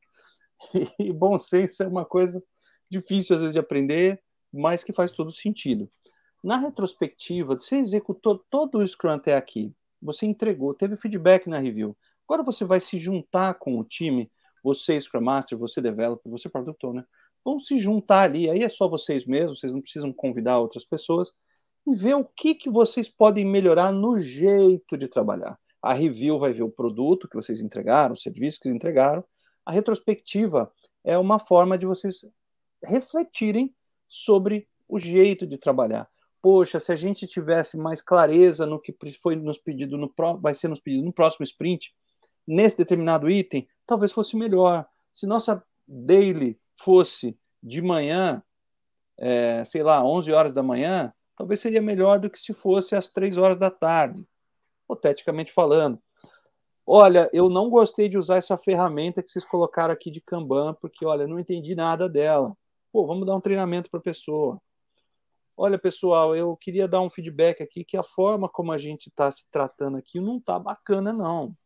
E bom senso é uma coisa difícil às vezes de aprender, mas que faz todo sentido. Na retrospectiva, você executou todo o Scrum até aqui, você entregou, teve feedback na review. Agora você vai se juntar com o time, você Scrum Master, você Developer, você Product né? vão se juntar ali, aí é só vocês mesmos, vocês não precisam convidar outras pessoas, e ver o que, que vocês podem melhorar no jeito de trabalhar. A review vai ver o produto que vocês entregaram, o serviço que vocês entregaram. A retrospectiva é uma forma de vocês refletirem sobre o jeito de trabalhar. Poxa, se a gente tivesse mais clareza no que foi nos pedido no vai ser nos pedido no próximo sprint, nesse determinado item, talvez fosse melhor. Se nossa daily fosse de manhã, é, sei lá, 11 horas da manhã, talvez seria melhor do que se fosse às três horas da tarde, hipoteticamente falando. Olha, eu não gostei de usar essa ferramenta que vocês colocaram aqui de Kanban, porque, olha, não entendi nada dela. Pô, vamos dar um treinamento para a pessoa. Olha, pessoal, eu queria dar um feedback aqui que a forma como a gente está se tratando aqui não está bacana, não.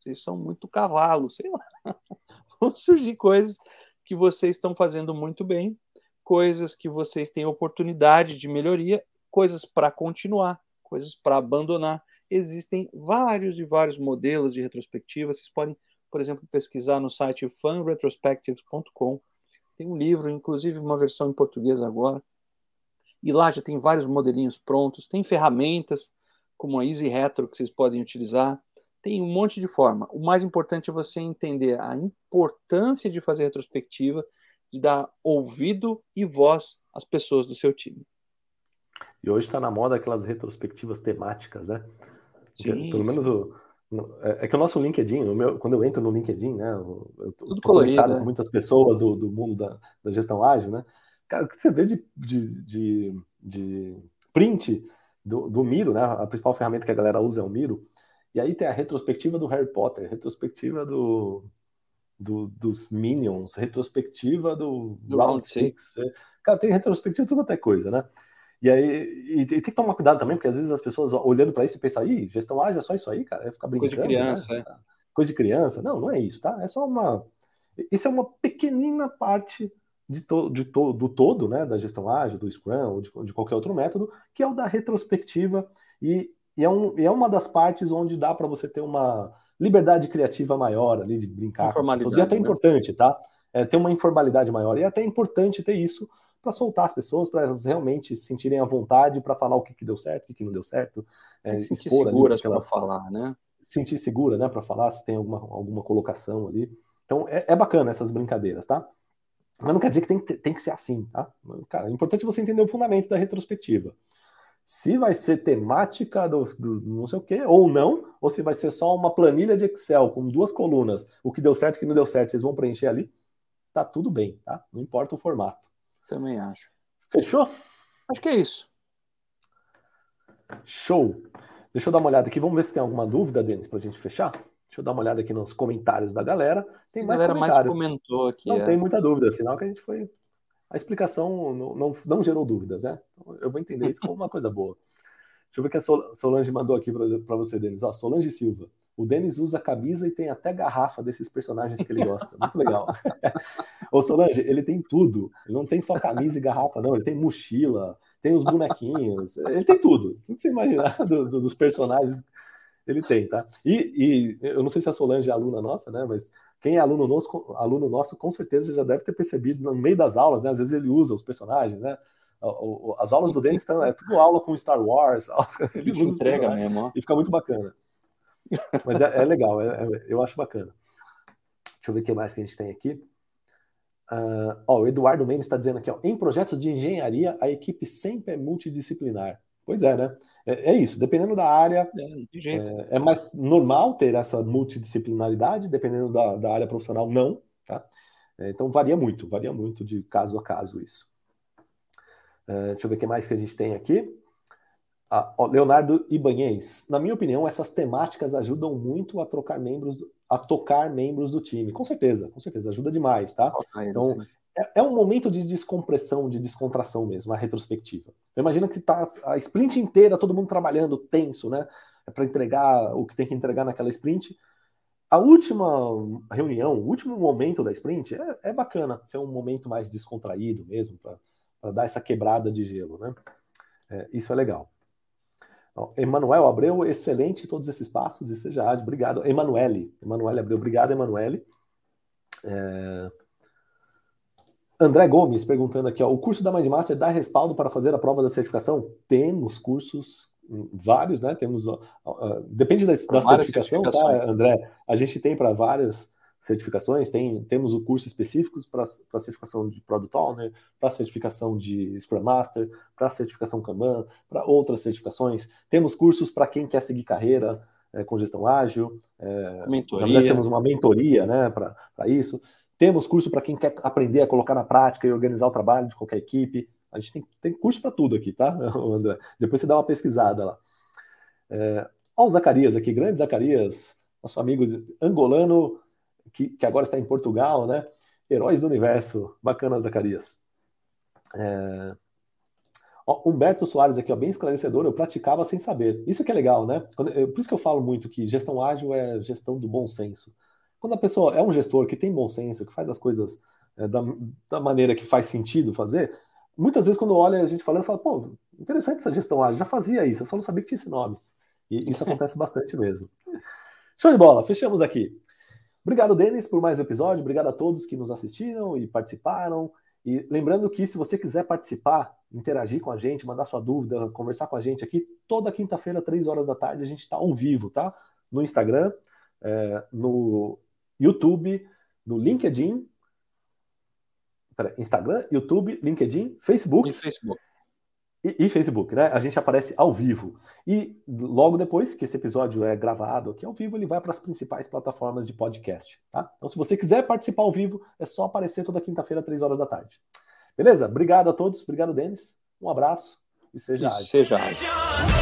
Vocês são muito cavalo, sei lá. Vão surgir coisas que vocês estão fazendo muito bem, coisas que vocês têm oportunidade de melhoria coisas para continuar, coisas para abandonar. Existem vários e vários modelos de retrospectiva. Vocês podem, por exemplo, pesquisar no site funretrospectives.com. Tem um livro, inclusive uma versão em português agora. E lá já tem vários modelinhos prontos. Tem ferramentas como a Easy Retro que vocês podem utilizar. Tem um monte de forma. O mais importante é você entender a importância de fazer retrospectiva de dar ouvido e voz às pessoas do seu time. E hoje está na moda aquelas retrospectivas temáticas, né? Sim, Pelo sim. menos o, é, é que o nosso LinkedIn, o meu, quando eu entro no LinkedIn, né? Eu tô, Tudo colorido, conectado né? com muitas pessoas do, do mundo da, da, gestão ágil, né? Cara, o que você vê de, de, de, de print do, do Miro, né? A principal ferramenta que a galera usa é o Miro. E aí tem a retrospectiva do Harry Potter, retrospectiva do, do dos Minions, retrospectiva do, do Round 6. Cara, tem retrospectiva de toda até coisa, né? E aí e, tem que tomar cuidado também, porque às vezes as pessoas olhando para isso e pensam, ih, gestão ágil é só isso aí, cara, é ficar brincando. Coisa de criança, né? é. Coisa de criança. Não, não é isso, tá? É só uma. Isso é uma pequenina parte de to, de to, do todo, né, da gestão ágil, do Scrum ou de, de, qualquer outro método, que é o da retrospectiva e, e, é, um, e é uma das partes onde dá para você ter uma liberdade criativa maior ali de brincar com as pessoas. E é até né? importante, tá? É, ter uma informalidade maior. E é até importante ter isso para soltar as pessoas, para elas realmente se sentirem à vontade para falar o que, que deu certo, o que, que não deu certo, é, sentir expor seguras para falar, né? Sentir segura, né, para falar se tem alguma, alguma colocação ali. Então é, é, bacana essas brincadeiras, tá? Mas não quer dizer que tem, tem que ser assim, tá? Cara, é importante você entender o fundamento da retrospectiva. Se vai ser temática do, do não sei o quê, ou não, ou se vai ser só uma planilha de Excel com duas colunas, o que deu certo e o que não deu certo, vocês vão preencher ali, tá tudo bem, tá? Não importa o formato. Também acho. Fechou? Acho que é isso. Show. Deixa eu dar uma olhada aqui. Vamos ver se tem alguma dúvida, Denis, para a gente fechar. Deixa eu dar uma olhada aqui nos comentários da galera. Tem mais a galera mais comentou aqui. Não é. tem muita dúvida, sinal que a gente foi. A explicação não, não, não gerou dúvidas, né? Então, eu vou entender isso como uma coisa boa. Deixa eu ver o que a Solange mandou aqui para você, Denis. Ó, Solange Silva. O Denis usa camisa e tem até garrafa desses personagens que ele gosta. Muito legal. o Solange, ele tem tudo. Ele não tem só camisa e garrafa, não. Ele tem mochila, tem os bonequinhos, ele tem tudo. Tudo que você imaginar do, do, dos personagens, ele tem, tá? E, e, eu não sei se a Solange é aluna nossa, né? Mas quem é aluno nosso, aluno nosso com certeza já deve ter percebido no meio das aulas, né? Às vezes ele usa os personagens, né? As aulas do Denis estão, é tudo aula com Star Wars, ele usa entrega mesmo, ó. e fica muito bacana. Mas é, é legal, é, é, eu acho bacana. Deixa eu ver o que mais que a gente tem aqui. Uh, ó, o Eduardo Mendes está dizendo aqui, ó, em projetos de engenharia, a equipe sempre é multidisciplinar. Pois é, né? É, é isso, dependendo da área, é, é, é, mais normal ter essa multidisciplinaridade, dependendo da, da área profissional, não. Tá? É, então varia muito, varia muito de caso a caso isso. Uh, deixa eu ver o que mais que a gente tem aqui. Ah, Leonardo Ibanez, na minha opinião, essas temáticas ajudam muito a trocar membros, a tocar membros do time. Com certeza, com certeza, ajuda demais, tá? Então, é, é, um momento de descompressão, de descontração mesmo, a retrospectiva. Então, imagina que tá a sprint inteira, todo mundo trabalhando tenso, né? É para entregar o que tem que entregar naquela sprint. A última reunião, o último momento da sprint é, é bacana, ser um momento mais descontraído mesmo, para dar essa quebrada de gelo, né? É, isso é legal. Emanuel Abreu, excelente todos esses passos e seja ágil. Obrigado. Emanuele. Emanuele Abreu, obrigado, Emanuele. É... André Gomes perguntando aqui, ó, o curso da Mindmaster dá respaldo para fazer a prova da certificação? Temos cursos, hum, vários, né? Temos, uh, uh, depende da, da certificação, tá, André? A gente tem para várias certificações, tem, temos o curso específico para certificação de Product Owner, para certificação de Scrum Master, para certificação Kanban, para outras certificações. Temos cursos para quem quer seguir carreira é, com gestão ágil. É, mentoria. Na verdade, temos uma mentoria né, para isso. Temos curso para quem quer aprender a colocar na prática e organizar o trabalho de qualquer equipe. A gente tem, tem curso para tudo aqui, tá, André? Depois você dá uma pesquisada lá. É, olha o Zacarias aqui, grande Zacarias, nosso amigo angolano que, que agora está em Portugal, né? Heróis do Universo. Bacana, Zacarias. É... Ó, Humberto Soares aqui, ó, bem esclarecedor, eu praticava sem saber. Isso que é legal, né? Por isso que eu falo muito que gestão ágil é gestão do bom senso. Quando a pessoa é um gestor que tem bom senso, que faz as coisas é, da, da, maneira que faz sentido fazer, muitas vezes quando olha a gente falando, fala, pô, interessante essa gestão ágil, já fazia isso, eu só não sabia que tinha esse nome. E isso acontece bastante mesmo. Show de bola, fechamos aqui. Obrigado, Denis, por mais um episódio. Obrigado a todos que nos assistiram e participaram. E lembrando que se você quiser participar, interagir com a gente, mandar sua dúvida, conversar com a gente aqui, toda quinta-feira, três horas da tarde, a gente está ao vivo, tá? No Instagram, é, no YouTube, no LinkedIn, pera, Instagram, YouTube, LinkedIn, Facebook. E Facebook. E, e, Facebook, né? A gente aparece ao vivo. E logo depois que esse episódio é gravado aqui ao vivo, ele vai para as principais plataformas de podcast, tá? Então, se você quiser participar ao vivo, é só aparecer toda quinta-feira, três horas da tarde. Beleza? Obrigado a todos, obrigado, Denis. Um abraço e seja ágil. Seja ágil.